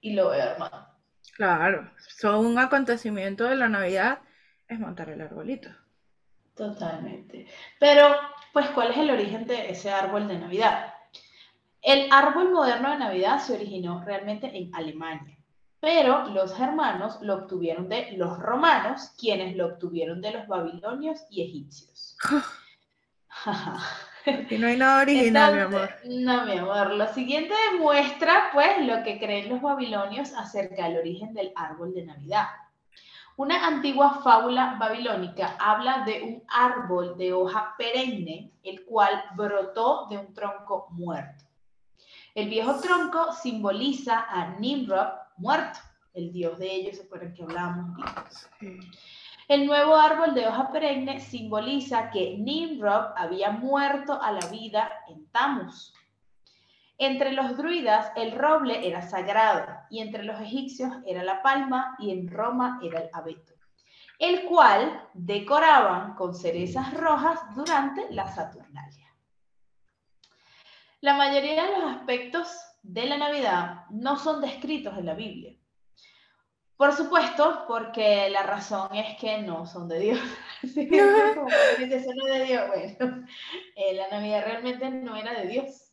S1: y lo veo hermano.
S2: Claro, son un acontecimiento de la Navidad es montar el arbolito.
S1: Totalmente. Pero, pues, ¿cuál es el origen de ese árbol de Navidad? El árbol moderno de Navidad se originó realmente en Alemania, pero los germanos lo obtuvieron de los romanos, quienes lo obtuvieron de los babilonios y egipcios.
S2: Aquí no hay nada original, mi amor.
S1: No, mi amor. Lo siguiente demuestra, pues, lo que creen los babilonios acerca del origen del árbol de Navidad. Una antigua fábula babilónica habla de un árbol de hoja perenne, el cual brotó de un tronco muerto. El viejo tronco simboliza a Nimrod muerto, el dios de ellos, ¿se que hablamos? El nuevo árbol de hoja perenne simboliza que Nimrod había muerto a la vida en Tamus. Entre los druidas el roble era sagrado y entre los egipcios era la palma y en Roma era el abeto, el cual decoraban con cerezas rojas durante la Saturnalia. La mayoría de los aspectos de la Navidad no son descritos en la Biblia. Por supuesto, porque la razón es que no son de Dios. Como de Dios, bueno, eh, la Navidad realmente no era de Dios.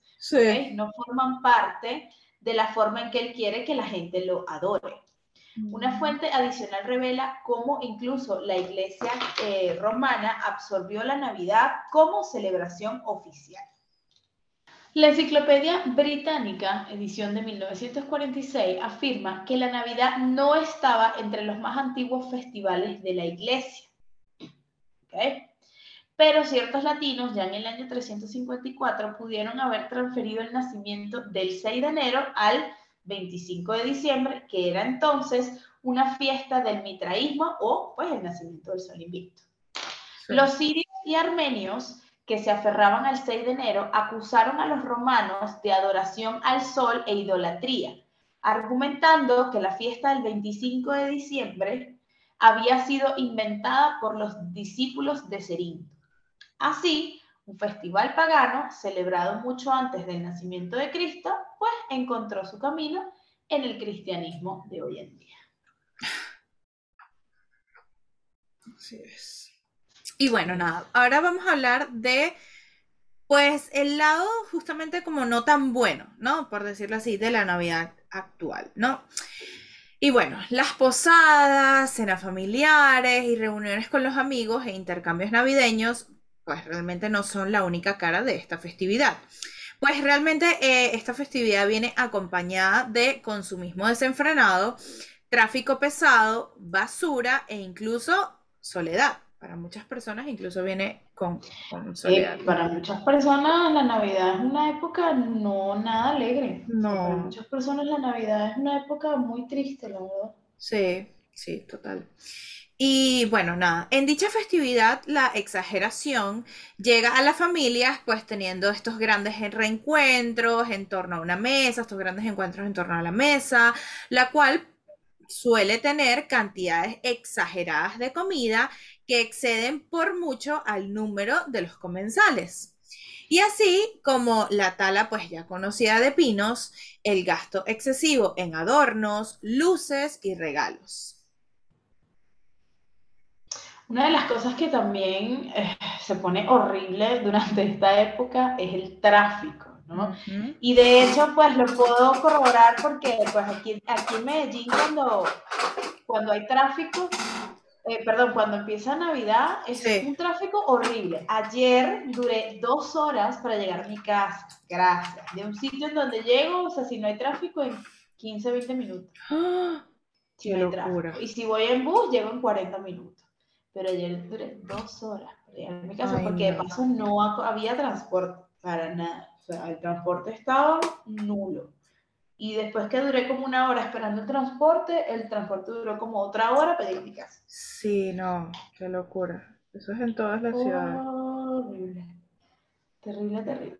S1: No forman parte de la forma en que Él quiere que la gente lo adore. Una mm. fuente adicional revela cómo incluso la iglesia eh, romana absorbió la Navidad como celebración oficial. La Enciclopedia Británica, edición de 1946, afirma que la Navidad no estaba entre los más antiguos festivales de la Iglesia. Pero ciertos latinos ya en el año 354 pudieron haber transferido el nacimiento del 6 de enero al 25 de diciembre, que era entonces una fiesta del mitraísmo o pues el nacimiento del sol invicto. Los sirios y armenios que se aferraban al 6 de enero acusaron a los romanos de adoración al sol e idolatría, argumentando que la fiesta del 25 de diciembre había sido inventada por los discípulos de Cerinto. Así, un festival pagano, celebrado mucho antes del nacimiento de Cristo, pues encontró su camino en el cristianismo de hoy en día.
S2: Así es. Y bueno, nada, ahora vamos a hablar de, pues, el lado justamente como no tan bueno, ¿no? Por decirlo así, de la Navidad actual, ¿no? Y bueno, las posadas, cenas familiares y reuniones con los amigos e intercambios navideños, pues realmente no son la única cara de esta festividad. Pues realmente eh, esta festividad viene acompañada de consumismo desenfrenado, tráfico pesado, basura e incluso soledad para muchas personas incluso viene con, con soledad.
S1: para muchas personas la Navidad es una época no nada alegre. No. para muchas personas la Navidad es una época muy triste, la verdad.
S2: Sí, sí, total. Y bueno, nada, en dicha festividad la exageración llega a las familias pues teniendo estos grandes reencuentros en torno a una mesa, estos grandes encuentros en torno a la mesa, la cual suele tener cantidades exageradas de comida que exceden por mucho al número de los comensales. Y así como la tala pues ya conocida de pinos, el gasto excesivo en adornos, luces y regalos.
S1: Una de las cosas que también eh, se pone horrible durante esta época es el tráfico. ¿No? Y de hecho, pues lo puedo corroborar porque pues aquí, aquí en Medellín cuando, cuando hay tráfico, eh, perdón, cuando empieza Navidad, es un tráfico horrible. Ayer duré dos horas para llegar a mi casa, gracias. De un sitio en donde llego, o sea, si no hay tráfico, en 15, 20 minutos. Y si voy en bus, llego en 40 minutos. Pero ayer duré dos horas para llegar a mi casa porque de paso no había transporte para nada. O sea, el transporte estaba nulo. Y después que duré como una hora esperando el transporte, el transporte duró como otra hora para mi casa.
S2: Sí, no, qué locura. Eso es en todas las ciudades.
S1: Horrible. Terrible, terrible.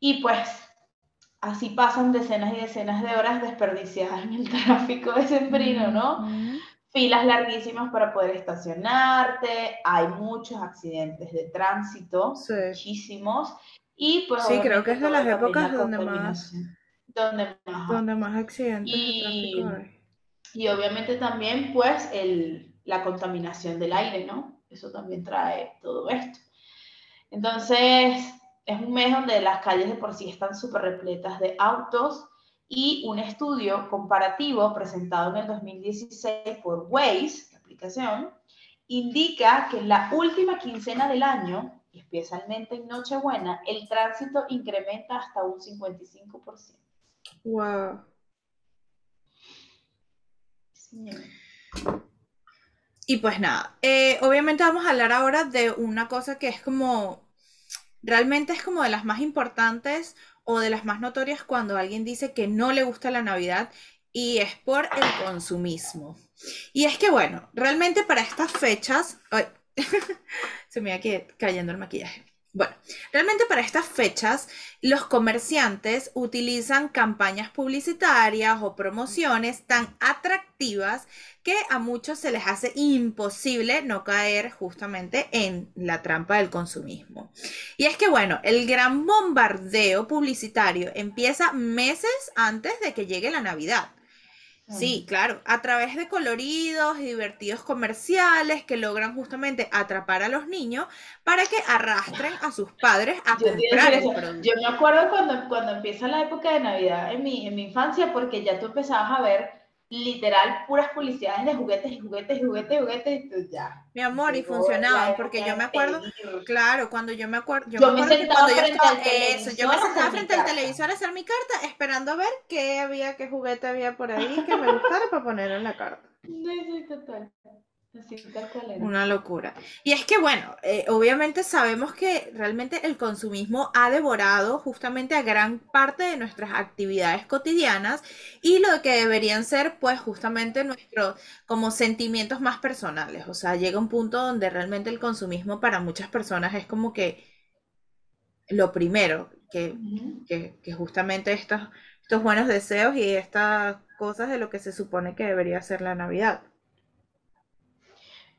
S1: Y pues, así pasan decenas y decenas de horas desperdiciadas en el tráfico de sembrino, ¿no? Filas larguísimas para poder estacionarte, hay muchos accidentes de tránsito, muchísimos. Y pues,
S2: sí, creo que es de las épocas donde más
S1: donde más,
S2: donde más accidentes
S1: y, y obviamente también pues el, la contaminación del aire, ¿no? Eso también trae todo esto. Entonces, es un mes donde las calles de por sí están súper repletas de autos y un estudio comparativo presentado en el 2016 por Waze, la aplicación, indica que en la última quincena del año, especialmente en Nochebuena, el tránsito incrementa hasta un 55%. Wow.
S2: Y pues nada, eh, obviamente vamos a hablar ahora de una cosa que es como, realmente es como de las más importantes o de las más notorias cuando alguien dice que no le gusta la Navidad y es por el consumismo. Y es que bueno, realmente para estas fechas, se me va cayendo el maquillaje. Bueno, realmente para estas fechas los comerciantes utilizan campañas publicitarias o promociones tan atractivas que a muchos se les hace imposible no caer justamente en la trampa del consumismo. Y es que bueno, el gran bombardeo publicitario empieza meses antes de que llegue la Navidad. Sí, claro, a través de coloridos y divertidos comerciales que logran justamente atrapar a los niños para que arrastren a sus padres a comprar el
S1: producto. Yo me acuerdo cuando, cuando empieza la época de Navidad en mi, en mi infancia, porque ya tú empezabas a ver literal puras publicidades de juguetes y juguetes y juguetes y juguetes y tú ya.
S2: Mi amor, y funcionaban, porque yo me acuerdo, claro, cuando yo me acuerdo, yo, me, acuerdo que cuando yo estaba, eso, yo me sentaba frente al televisor a hacer mi carta, esperando a ver qué había, qué juguete había por ahí que me gustara para poner en la carta.
S1: No, sí, total.
S2: Una locura. Y es que, bueno, eh, obviamente sabemos que realmente el consumismo ha devorado justamente a gran parte de nuestras actividades cotidianas y lo que deberían ser, pues, justamente nuestros como sentimientos más personales. O sea, llega un punto donde realmente el consumismo para muchas personas es como que lo primero, que, que justamente estos, estos buenos deseos y estas cosas de lo que se supone que debería ser la Navidad.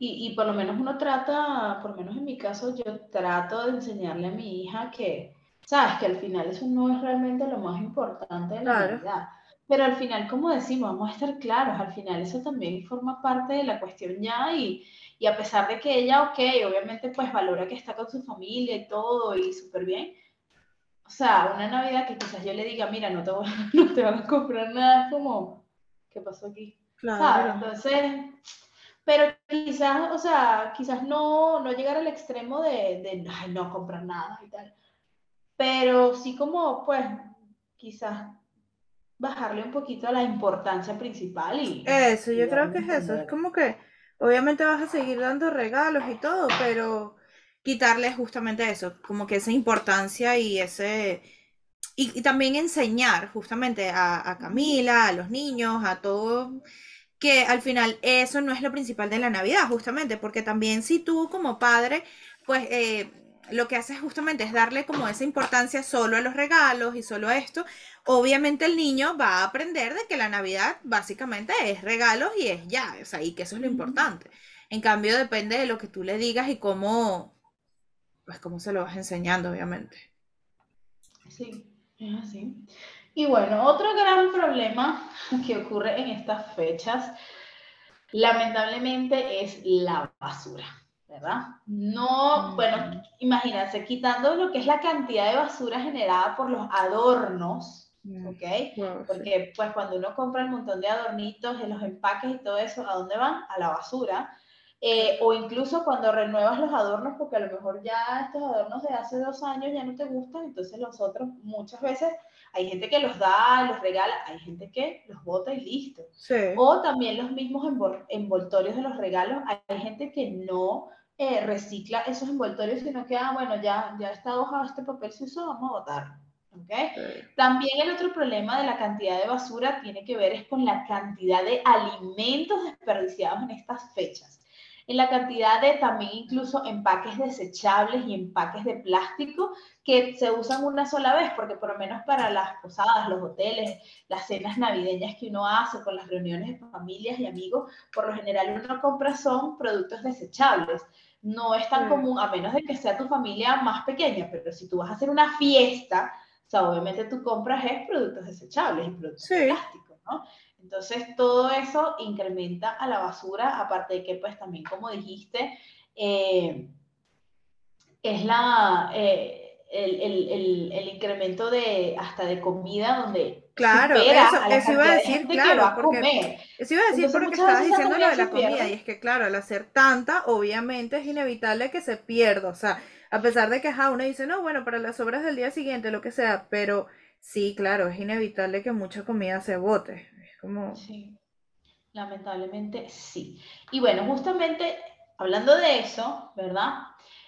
S1: Y, y, por lo menos uno trata, por lo menos en mi caso, yo trato de enseñarle a mi hija que, sabes, que al final eso no es realmente lo más importante de la vida. Pero al final, como decimos, vamos a estar claros, al final eso también forma parte de la cuestión ya y, y a pesar de que ella, ok, obviamente pues valora que está con su familia y todo y súper bien, o sea, una Navidad que quizás yo le diga, mira, no te, no te van a comprar nada, como, ¿qué pasó aquí? Claro. Entonces pero quizás, o sea, quizás no, no llegar al extremo de, de no comprar nada y tal. Pero sí como, pues, quizás bajarle un poquito a la importancia principal y...
S2: Eso, yo creo que es eso. Es como que, obviamente vas a seguir dando regalos y todo, pero quitarle justamente eso, como que esa importancia y ese... Y, también enseñar justamente a, a Camila, a los niños, a todo que al final eso no es lo principal de la Navidad, justamente, porque también si tú como padre, pues eh, lo que haces justamente es darle como esa importancia solo a los regalos y solo a esto, obviamente el niño va a aprender de que la Navidad básicamente es regalos y es ya, o sea, y que eso es lo importante. En cambio, depende de lo que tú le digas y cómo, pues cómo se lo vas enseñando, obviamente.
S1: Sí, es así. Y bueno, otro gran problema que ocurre en estas fechas, lamentablemente, es la basura, ¿verdad? No, bueno, imagínense, quitando lo que es la cantidad de basura generada por los adornos, ¿ok? Porque pues cuando uno compra un montón de adornitos en los empaques y todo eso, ¿a dónde van? A la basura. Eh, o incluso cuando renuevas los adornos, porque a lo mejor ya estos adornos de hace dos años ya no te gustan, entonces los otros muchas veces hay gente que los da, los regala, hay gente que los bota y listo. O también los mismos envoltorios de los regalos, hay gente que no eh, recicla esos envoltorios, sino que, ah, bueno, ya, ya está hoja, este papel se usó, vamos a botarlo. ¿Okay? También el otro problema de la cantidad de basura tiene que ver es con la cantidad de alimentos desperdiciados en estas fechas en la cantidad de también incluso empaques desechables y empaques de plástico que se usan una sola vez, porque por lo menos para las posadas, los hoteles, las cenas navideñas que uno hace con las reuniones de familias y amigos, por lo general uno compra son productos desechables. No es tan común, a menos de que sea tu familia más pequeña, pero si tú vas a hacer una fiesta, o sea, obviamente tú compras es productos desechables y productos de plástico, ¿no? Entonces, todo eso incrementa a la basura, aparte de que, pues, también, como dijiste, eh, es la, eh, el, incremento de hasta de comida donde
S2: Claro, eso, iba a decir, claro, porque, eso iba a decir porque estabas diciendo lo de la comida, y es que claro, al hacer tanta, obviamente es inevitable que se pierda, o sea, a pesar de que ja, uno dice, no, bueno, para las obras del día siguiente, lo que sea, pero sí, claro, es inevitable que mucha comida se bote.
S1: Sí, lamentablemente sí. Y bueno, justamente hablando de eso, ¿verdad?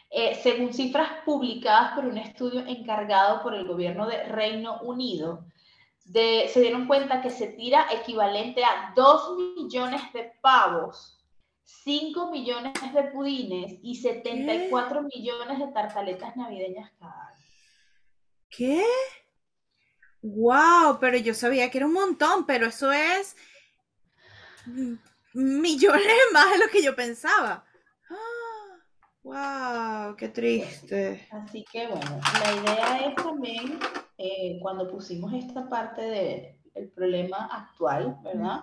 S1: Eh, según cifras publicadas por un estudio encargado por el gobierno de Reino Unido, se dieron cuenta que se tira equivalente a 2 millones de pavos 5 millones de pudines y 74 millones de tartaletas navideñas cada año.
S2: ¿Qué? Wow, pero yo sabía que era un montón, pero eso es millones más de lo que yo pensaba. Wow, qué triste.
S1: Así que bueno, la idea es también, eh, cuando pusimos esta parte del problema actual, ¿verdad?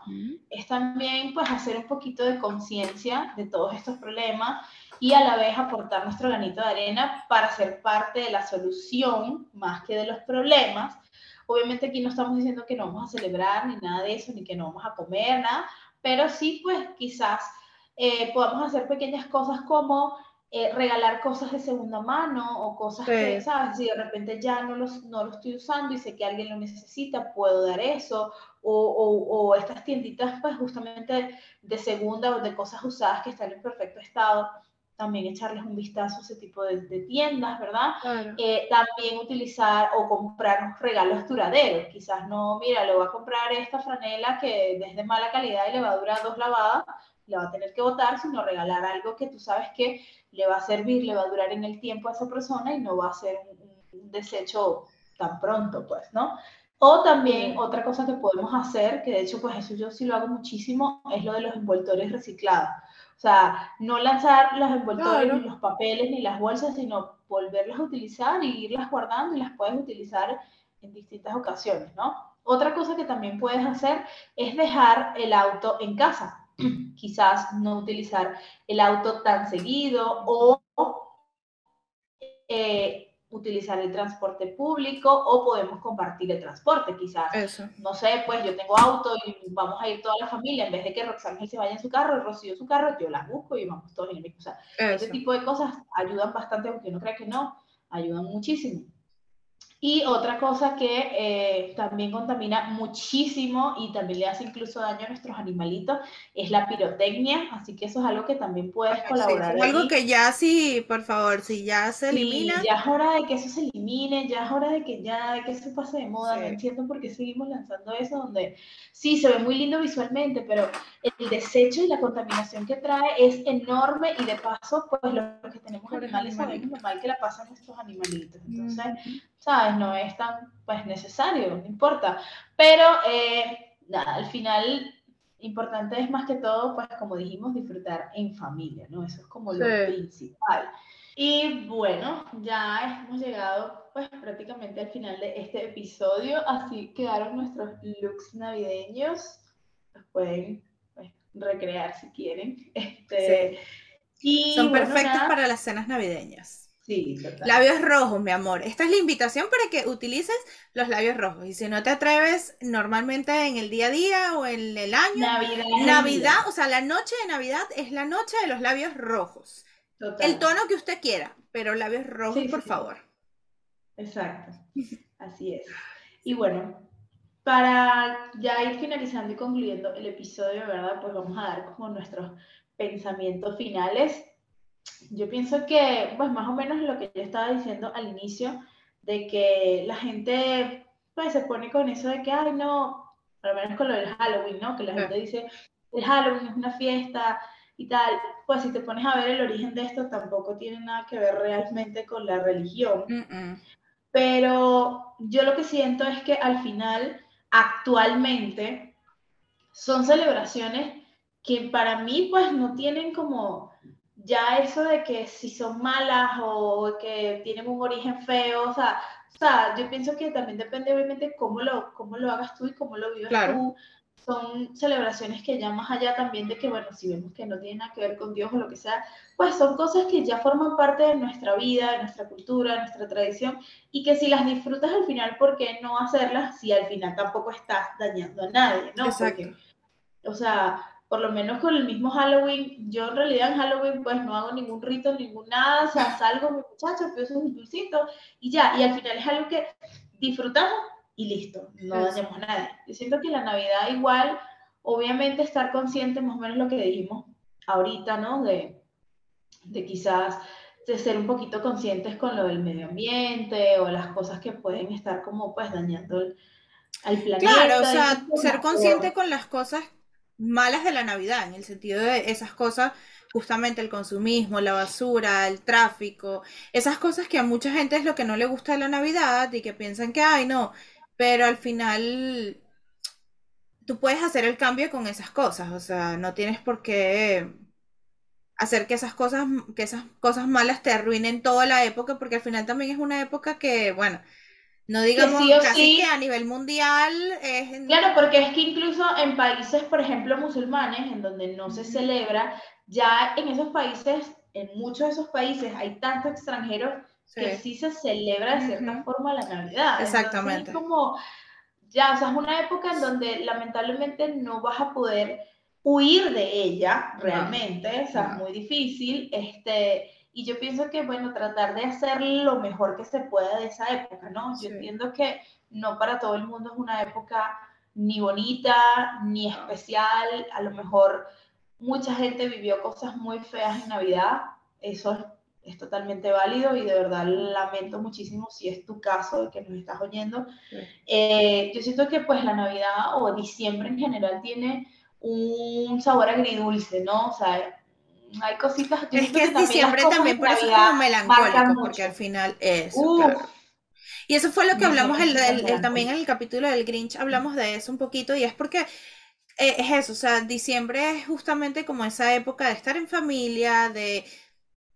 S1: Es también pues hacer un poquito de conciencia de todos estos problemas y a la vez aportar nuestro granito de arena para ser parte de la solución más que de los problemas. Obviamente aquí no estamos diciendo que no vamos a celebrar ni nada de eso, ni que no vamos a comer, nada, pero sí pues quizás eh, podamos hacer pequeñas cosas como eh, regalar cosas de segunda mano o cosas que, ¿sabes? Si de repente ya no, los, no lo estoy usando y sé que alguien lo necesita, puedo dar eso. O, o, o, estas tienditas, pues justamente de segunda o de cosas usadas que están en perfecto estado, también echarles un vistazo a ese tipo de, tiendas, ¿verdad? Eh, también utilizar o comprar regalos duraderos. Quizás no, mira, le voy a comprar esta franela que es de mala calidad y le va a durar dos lavadas, le va a tener que botar, sino regalar algo que tú sabes que le va a servir, le va a durar en el tiempo a esa persona y no va a ser un, desecho tan pronto, pues, ¿no? O también otra cosa que podemos hacer, que de hecho, pues eso yo sí lo hago muchísimo, es lo de los envoltores reciclados. O sea, no lanzar los envoltorios, ni los papeles, ni las bolsas, sino volverlas a utilizar y irlas guardando y las puedes utilizar en distintas ocasiones, ¿no? Otra cosa que también puedes hacer es dejar el auto en casa. quizás no utilizar el auto tan seguido o eh, utilizar el transporte público o podemos compartir el transporte, quizás. No sé, pues yo tengo auto y vamos a ir toda la familia, en vez de que Roxángel se vaya en su carro y Rocío en su carro, yo las busco y vamos todos en el mismo. O sea, ese tipo de cosas ayudan bastante, aunque uno cree que no, ayudan muchísimo. Y otra cosa que eh, también contamina muchísimo y también le hace incluso daño a nuestros animalitos es la pirotecnia, así que eso es algo que también puedes colaborar.
S2: algo que ya sí, por favor, si ya se elimina.
S1: ya es hora de que eso se elimine, ya es hora de que ya, de que eso pase de moda, no entiendo por qué seguimos lanzando eso donde sí, se ve muy lindo visualmente, pero el desecho y la contaminación que trae es enorme y de paso, pues los que tenemos animales sabemos mal que la pasan nuestros animalitos, entonces... ¿sabes? No es tan, pues, necesario, no importa. Pero, eh, nada, al final, importante es más que todo, pues, como dijimos, disfrutar en familia, ¿no? Eso es como lo principal. Y bueno, ya hemos llegado, pues, prácticamente al final de este episodio, así quedaron nuestros looks navideños. Los pueden, pues, recrear si quieren. Este,
S2: y, Son perfectos para las cenas navideñas.
S1: Sí,
S2: Labios rojos, mi amor. Esta es la invitación para que utilices los labios rojos. Y si no te atreves normalmente en el día a día o en el año,
S1: Navidad,
S2: Navidad o sea, la noche de Navidad es la noche de los labios rojos. El tono que usted quiera, pero labios rojos, por favor.
S1: Exacto, así es. Y bueno, para ya ir finalizando y concluyendo el episodio, ¿verdad? Pues vamos a dar como nuestros pensamientos finales yo pienso que, pues más o menos lo que yo estaba diciendo al inicio, de que la gente, pues se pone con eso de que, ay, no, al menos con lo del Halloween, ¿no? Que la gente dice, el Halloween es una fiesta y tal. Pues si te pones a ver el origen de esto, tampoco tiene nada que ver realmente con la religión. Pero yo lo que siento es que al final, actualmente, son celebraciones que para mí, pues no tienen como ya eso de que si son malas o que tienen un origen feo, o sea, o sea yo pienso que también depende obviamente cómo lo, cómo lo hagas tú y cómo lo vivas tú. Son celebraciones que ya más allá también de que, bueno, si vemos que no tienen nada que ver con Dios o lo que sea, pues son cosas que ya forman parte de nuestra vida, de nuestra cultura, de nuestra tradición, y que si las disfrutas al final, ¿por qué no hacerlas si al final tampoco estás dañando a nadie, ¿no?
S2: Exacto.
S1: o sea, por lo menos con el mismo Halloween, yo en realidad en Halloween pues no hago ningún rito, ningún nada, o sea, salgo mi muchacho, pienso un dulcito y ya, y al final es algo que disfrutamos y listo, no dañamos a nadie. Yo siento que la Navidad igual, obviamente estar consciente más o menos lo que dijimos ahorita, ¿no? De, de quizás de ser un poquito conscientes con lo del medio ambiente o las cosas que pueden estar como pues dañando al planeta.
S2: Claro, o sea, ser consciente con las cosas malas de la Navidad, en el sentido de esas cosas, justamente el consumismo, la basura, el tráfico, esas cosas que a mucha gente es lo que no le gusta de la Navidad y que piensan que, ay, no, pero al final tú puedes hacer el cambio con esas cosas, o sea, no tienes por qué hacer que esas cosas, que esas cosas malas te arruinen toda la época, porque al final también es una época que, bueno, no digamos casi que a nivel mundial es...
S1: Claro, porque es que incluso en países, por ejemplo, musulmanes, en donde no se celebra, ya en esos países, en muchos de esos países hay tantos extranjeros que sí se celebra de cierta forma la Navidad.
S2: Exactamente.
S1: es como, ya, o sea, es una época en donde lamentablemente no vas a poder huir de ella realmente, o sea, es muy difícil, este, y yo pienso que, bueno, tratar de hacer lo mejor que se pueda de esa época, ¿no? Yo entiendo que no para todo el mundo es una época ni bonita, ni especial, a lo mejor mucha gente vivió cosas muy feas en Navidad, eso es, totalmente válido y de verdad lamento muchísimo si es tu caso de que nos estás oyendo. Eh, yo siento que pues la Navidad o diciembre en general tiene un sabor agridulce, ¿no? O sea, hay cositas.
S2: Es que, diciembre también, por eso es como melancólico, porque al final es. Y eso fue lo que hablamos el, también en el capítulo del Grinch, hablamos de eso un poquito, y es porque eh, es eso, o sea, diciembre es justamente como esa época de estar en familia, de,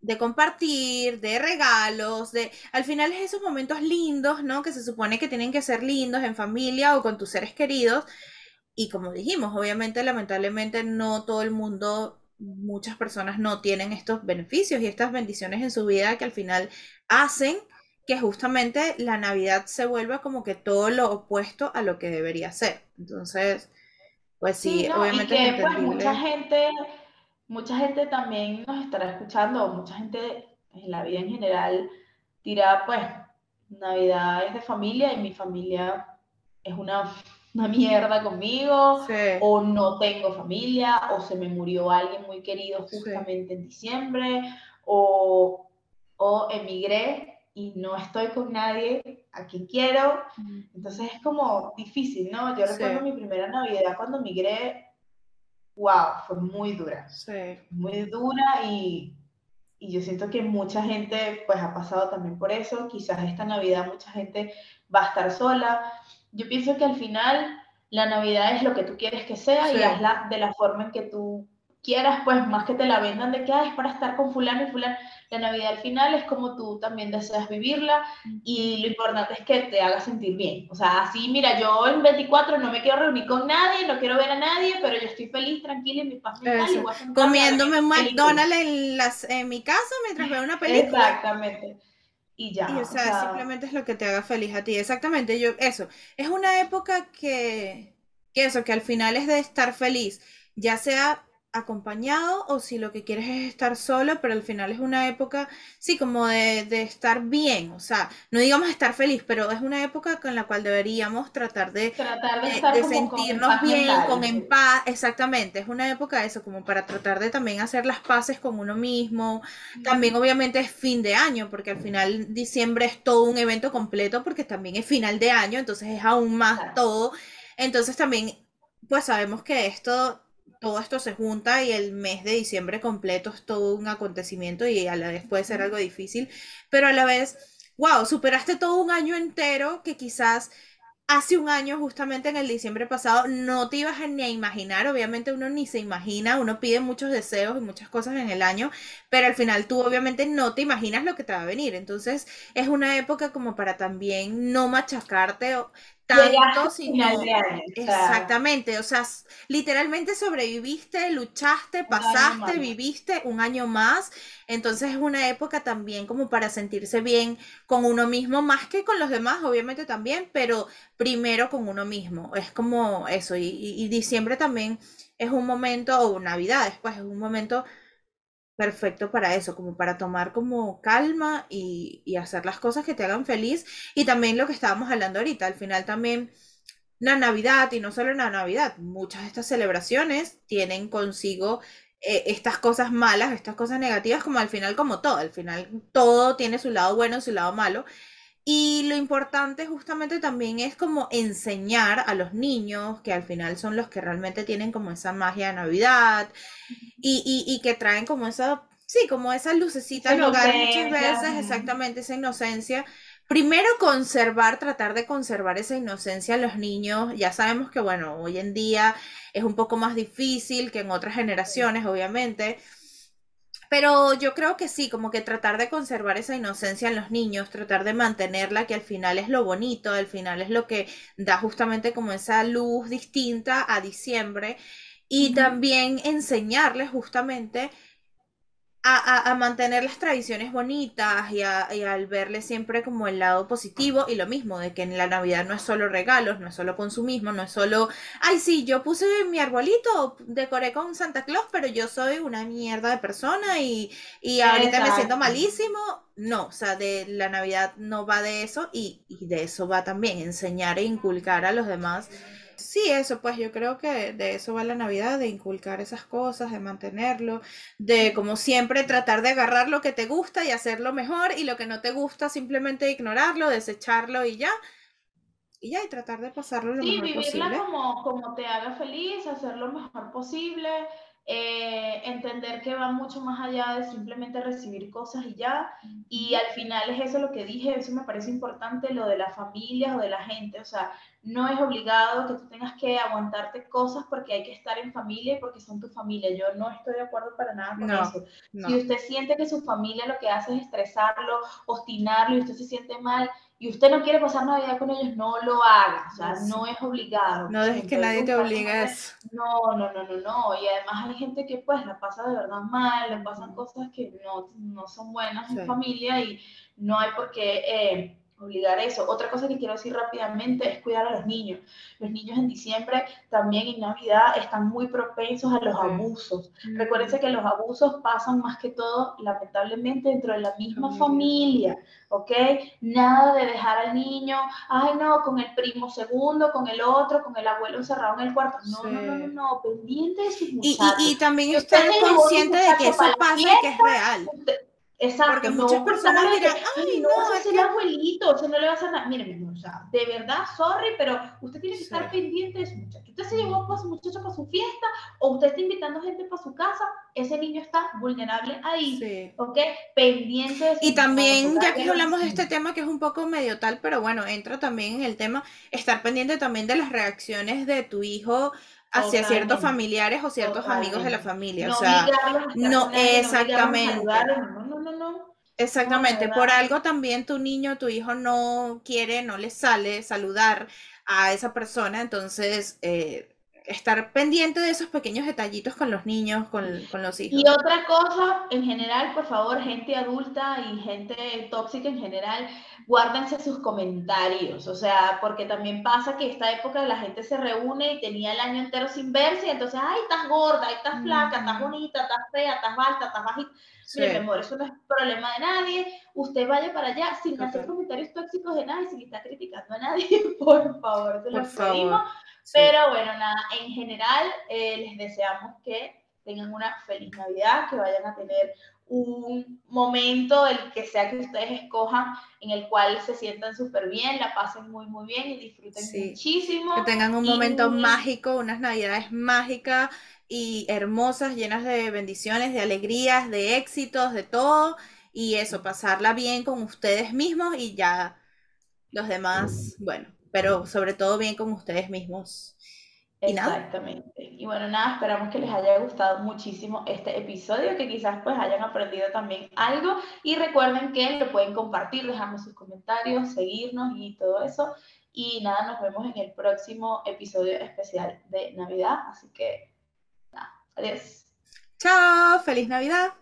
S2: de compartir, de regalos, de al final es esos momentos lindos, ¿no? Que se supone que tienen que ser lindos en familia o con tus seres queridos. Y como dijimos, obviamente, lamentablemente no todo el mundo muchas personas no tienen estos beneficios y estas bendiciones en su vida que al final hacen que justamente la Navidad se vuelva como que todo lo opuesto a lo que debería ser. Entonces, pues sí, obviamente.
S1: Y que, pues, mucha gente, mucha gente también nos estará escuchando, mucha gente en la vida en general dirá, pues, Navidad es de familia y mi familia es una una mierda conmigo, o no tengo familia, o se me murió alguien muy querido justamente en diciembre, o, o emigré y no estoy con nadie a quien quiero. Entonces es como difícil, ¿no? Yo recuerdo mi primera Navidad cuando migré, wow, fue muy dura. Muy dura y, y yo siento que mucha gente pues ha pasado también por eso. Quizás esta Navidad mucha gente va a estar sola yo pienso que al final la Navidad es lo que tú quieres que sea y hazla de la forma en que tú quieras, pues más que te la vendan de que es para estar con fulano y fulano. La Navidad al final es como tú también deseas vivirla y lo importante es que te haga sentir bien. O sea, así, mira, yo en 24 no me quiero reunir con nadie, no quiero ver a nadie, pero yo estoy feliz, tranquila en mi paz mental.
S2: Comiéndome McDonald's en, las, en mi casa mientras veo una película.
S1: Exactamente y ya.
S2: o, sea, simplemente es lo que te haga feliz a ti. Exactamente, yo, eso. Es una época que, que eso, que al final es de estar feliz, ya sea acompañado o si lo que quieres es estar solo, pero al final es una época, sí, como de, de, estar bien, o sea, no digamos estar feliz, pero es una época con la cual deberíamos tratar de, de, sentirnos bien, con en paz, exactamente, es una época de eso, como para tratar de también hacer las paces con uno mismo, también obviamente es fin de año, porque al final diciembre es todo un evento completo, porque también es final de año, entonces es aún más todo, entonces también, pues sabemos que esto todo esto se junta y el mes de diciembre completo es todo un acontecimiento y a la vez puede ser algo difícil, pero a la vez, wow, superaste todo un año entero que quizás hace un año, justamente en el diciembre pasado, no te ibas a ni a imaginar, obviamente uno ni se imagina, uno pide muchos deseos y muchas cosas en el año, pero al final tú obviamente no te imaginas lo que te va a venir, entonces es una época como para también no machacarte, tanto, sino exactamente, o sea, literalmente sobreviviste, luchaste, pasaste, viviste un año más, entonces es una época también como para sentirse bien con uno mismo, más que con los demás, obviamente también, pero primero con uno mismo, es como eso, y, y diciembre también es un momento, o Navidad después es un momento perfecto para eso, como para tomar como calma y, hacer las cosas que te hagan feliz. Y también lo que estábamos hablando ahorita, al final también la Navidad, y no solo la Navidad, muchas de estas celebraciones tienen consigo eh, estas cosas malas, estas cosas negativas, como al final, como todo, al final todo tiene su lado bueno, su lado malo. Y lo importante justamente también es como enseñar a los niños, que al final son los que realmente tienen como esa magia de Navidad y, y, que traen como esa, sí, como esa lucecita al hogar muchas veces, exactamente, esa inocencia. Primero conservar, tratar de conservar esa inocencia en los niños. Ya sabemos que, bueno, hoy en día es un poco más difícil que en otras generaciones, obviamente pero yo creo que sí, como que tratar de conservar esa inocencia en los niños, tratar de mantenerla, que al final es lo bonito, al final es lo que da justamente como esa luz distinta a diciembre. Y también enseñarles justamente a, mantener las tradiciones bonitas y, al verle siempre como el lado positivo y lo mismo, de que en la Navidad no es solo regalos, no es solo consumismo, no es solo, ay sí, yo puse mi arbolito, decoré con Santa Claus, pero yo soy una mierda de persona y, y ahorita me siento malísimo. No, o sea, de la Navidad no va de eso y, y de eso va también enseñar e inculcar a los demás Sí, eso, pues yo creo que de eso va la Navidad, de inculcar esas cosas, de mantenerlo, de como siempre tratar de agarrar lo que te gusta y hacerlo mejor y lo que no te gusta simplemente ignorarlo, desecharlo y ya. Y ya, y tratar de pasarlo lo mejor posible. Sí,
S1: vivirla como, como te haga feliz, hacerlo lo mejor posible, eh, entender que va mucho más allá de simplemente recibir cosas y ya. Y al final es eso lo que dije, eso me parece importante, lo de las familias o de la gente. O sea, no es obligado que tú tengas que aguantarte cosas porque hay que estar en familia y porque son tu familia. Yo no estoy de acuerdo para nada con eso. Si usted siente que su familia lo que hace es estresarlo, obstinarlo y usted se siente mal y usted no quiere pasar Navidad con ellos, no lo haga. O sea, no es obligado.
S2: No dejes que nadie te obligue a eso.
S1: No, no, no, no, no. Y además hay gente que pues la pasa de verdad mal, le pasan cosas que no, no son buenas en familia y no hay por qué... Eh, obligar eso. Otra cosa que quiero decir rápidamente es cuidar a los niños. Los niños en diciembre, también en Navidad, están muy propensos a los abusos. Mm. Recuérdense que los abusos pasan más que todo, lamentablemente, dentro de la misma familia, ¿ok? Nada de dejar al niño, ay no, con el primo segundo, con el otro, con el abuelo encerrado en el cuarto. No, no, no, no, no, pendiente de sus
S2: muchachos. Y, y, también estar consciente de que eso pasa y que es real.
S1: Exacto. Porque muchas personas dirán, ay, no, no es el abuelito, o sea, no le vas a dar. Mire, o sea, de verdad, sorry, pero usted tiene que estar pendiente de su muchacho. Usted se llevó a su muchacho para su fiesta, o usted está invitando gente para su casa, ese niño está vulnerable ahí, sí. ¿ok? Pendiente de su
S2: Y también, ya que hablamos de este tema que es un poco medio tal, pero bueno, entra también en el tema, estar pendiente también de las reacciones de tu hijo hacia ciertos familiares o ciertos amigos de la familia. o sea, no, exactamente. No, no, Exactamente, por algo también tu niño, tu hijo no quiere, no le sale saludar a esa persona, entonces eh, estar pendiente de esos pequeños detallitos con los niños, con, los hijos.
S1: Y otra cosa, en general, por favor, gente adulta y gente tóxica en general, guárdense sus comentarios, o sea, porque también pasa que esta época la gente se reúne y tenía el año entero sin verse, y entonces, ay, estás gorda, estás flaca, estás bonita, estás fea, estás alta, estás bajita. Mire, mi amor, eso no es problema de nadie. Usted vaya para allá sin hacer comentarios tóxicos de nadie, sin estar criticando a nadie, por favor, te lo pedimos. Pero bueno, nada, en general eh, les deseamos que tengan una feliz Navidad, que vayan a tener un momento, el que sea que ustedes escojan, en el cual se sientan súper bien, la pasen muy, muy bien y disfruten muchísimo.
S2: Que tengan un momento mágico, unas Navidades mágicas y hermosas, llenas de bendiciones, de alegrías, de éxitos, de todo. Y eso, pasarla bien con ustedes mismos y ya los demás, bueno, pero sobre todo bien con ustedes mismos.
S1: Exactamente. Y bueno, nada, esperamos que les haya gustado muchísimo este episodio, que quizás pues hayan aprendido también algo y recuerden que lo pueden compartir, dejarnos sus comentarios, seguirnos y todo eso. Y nada, nos vemos en el próximo episodio especial de Navidad, así que adiós.
S2: Chao, feliz Navidad.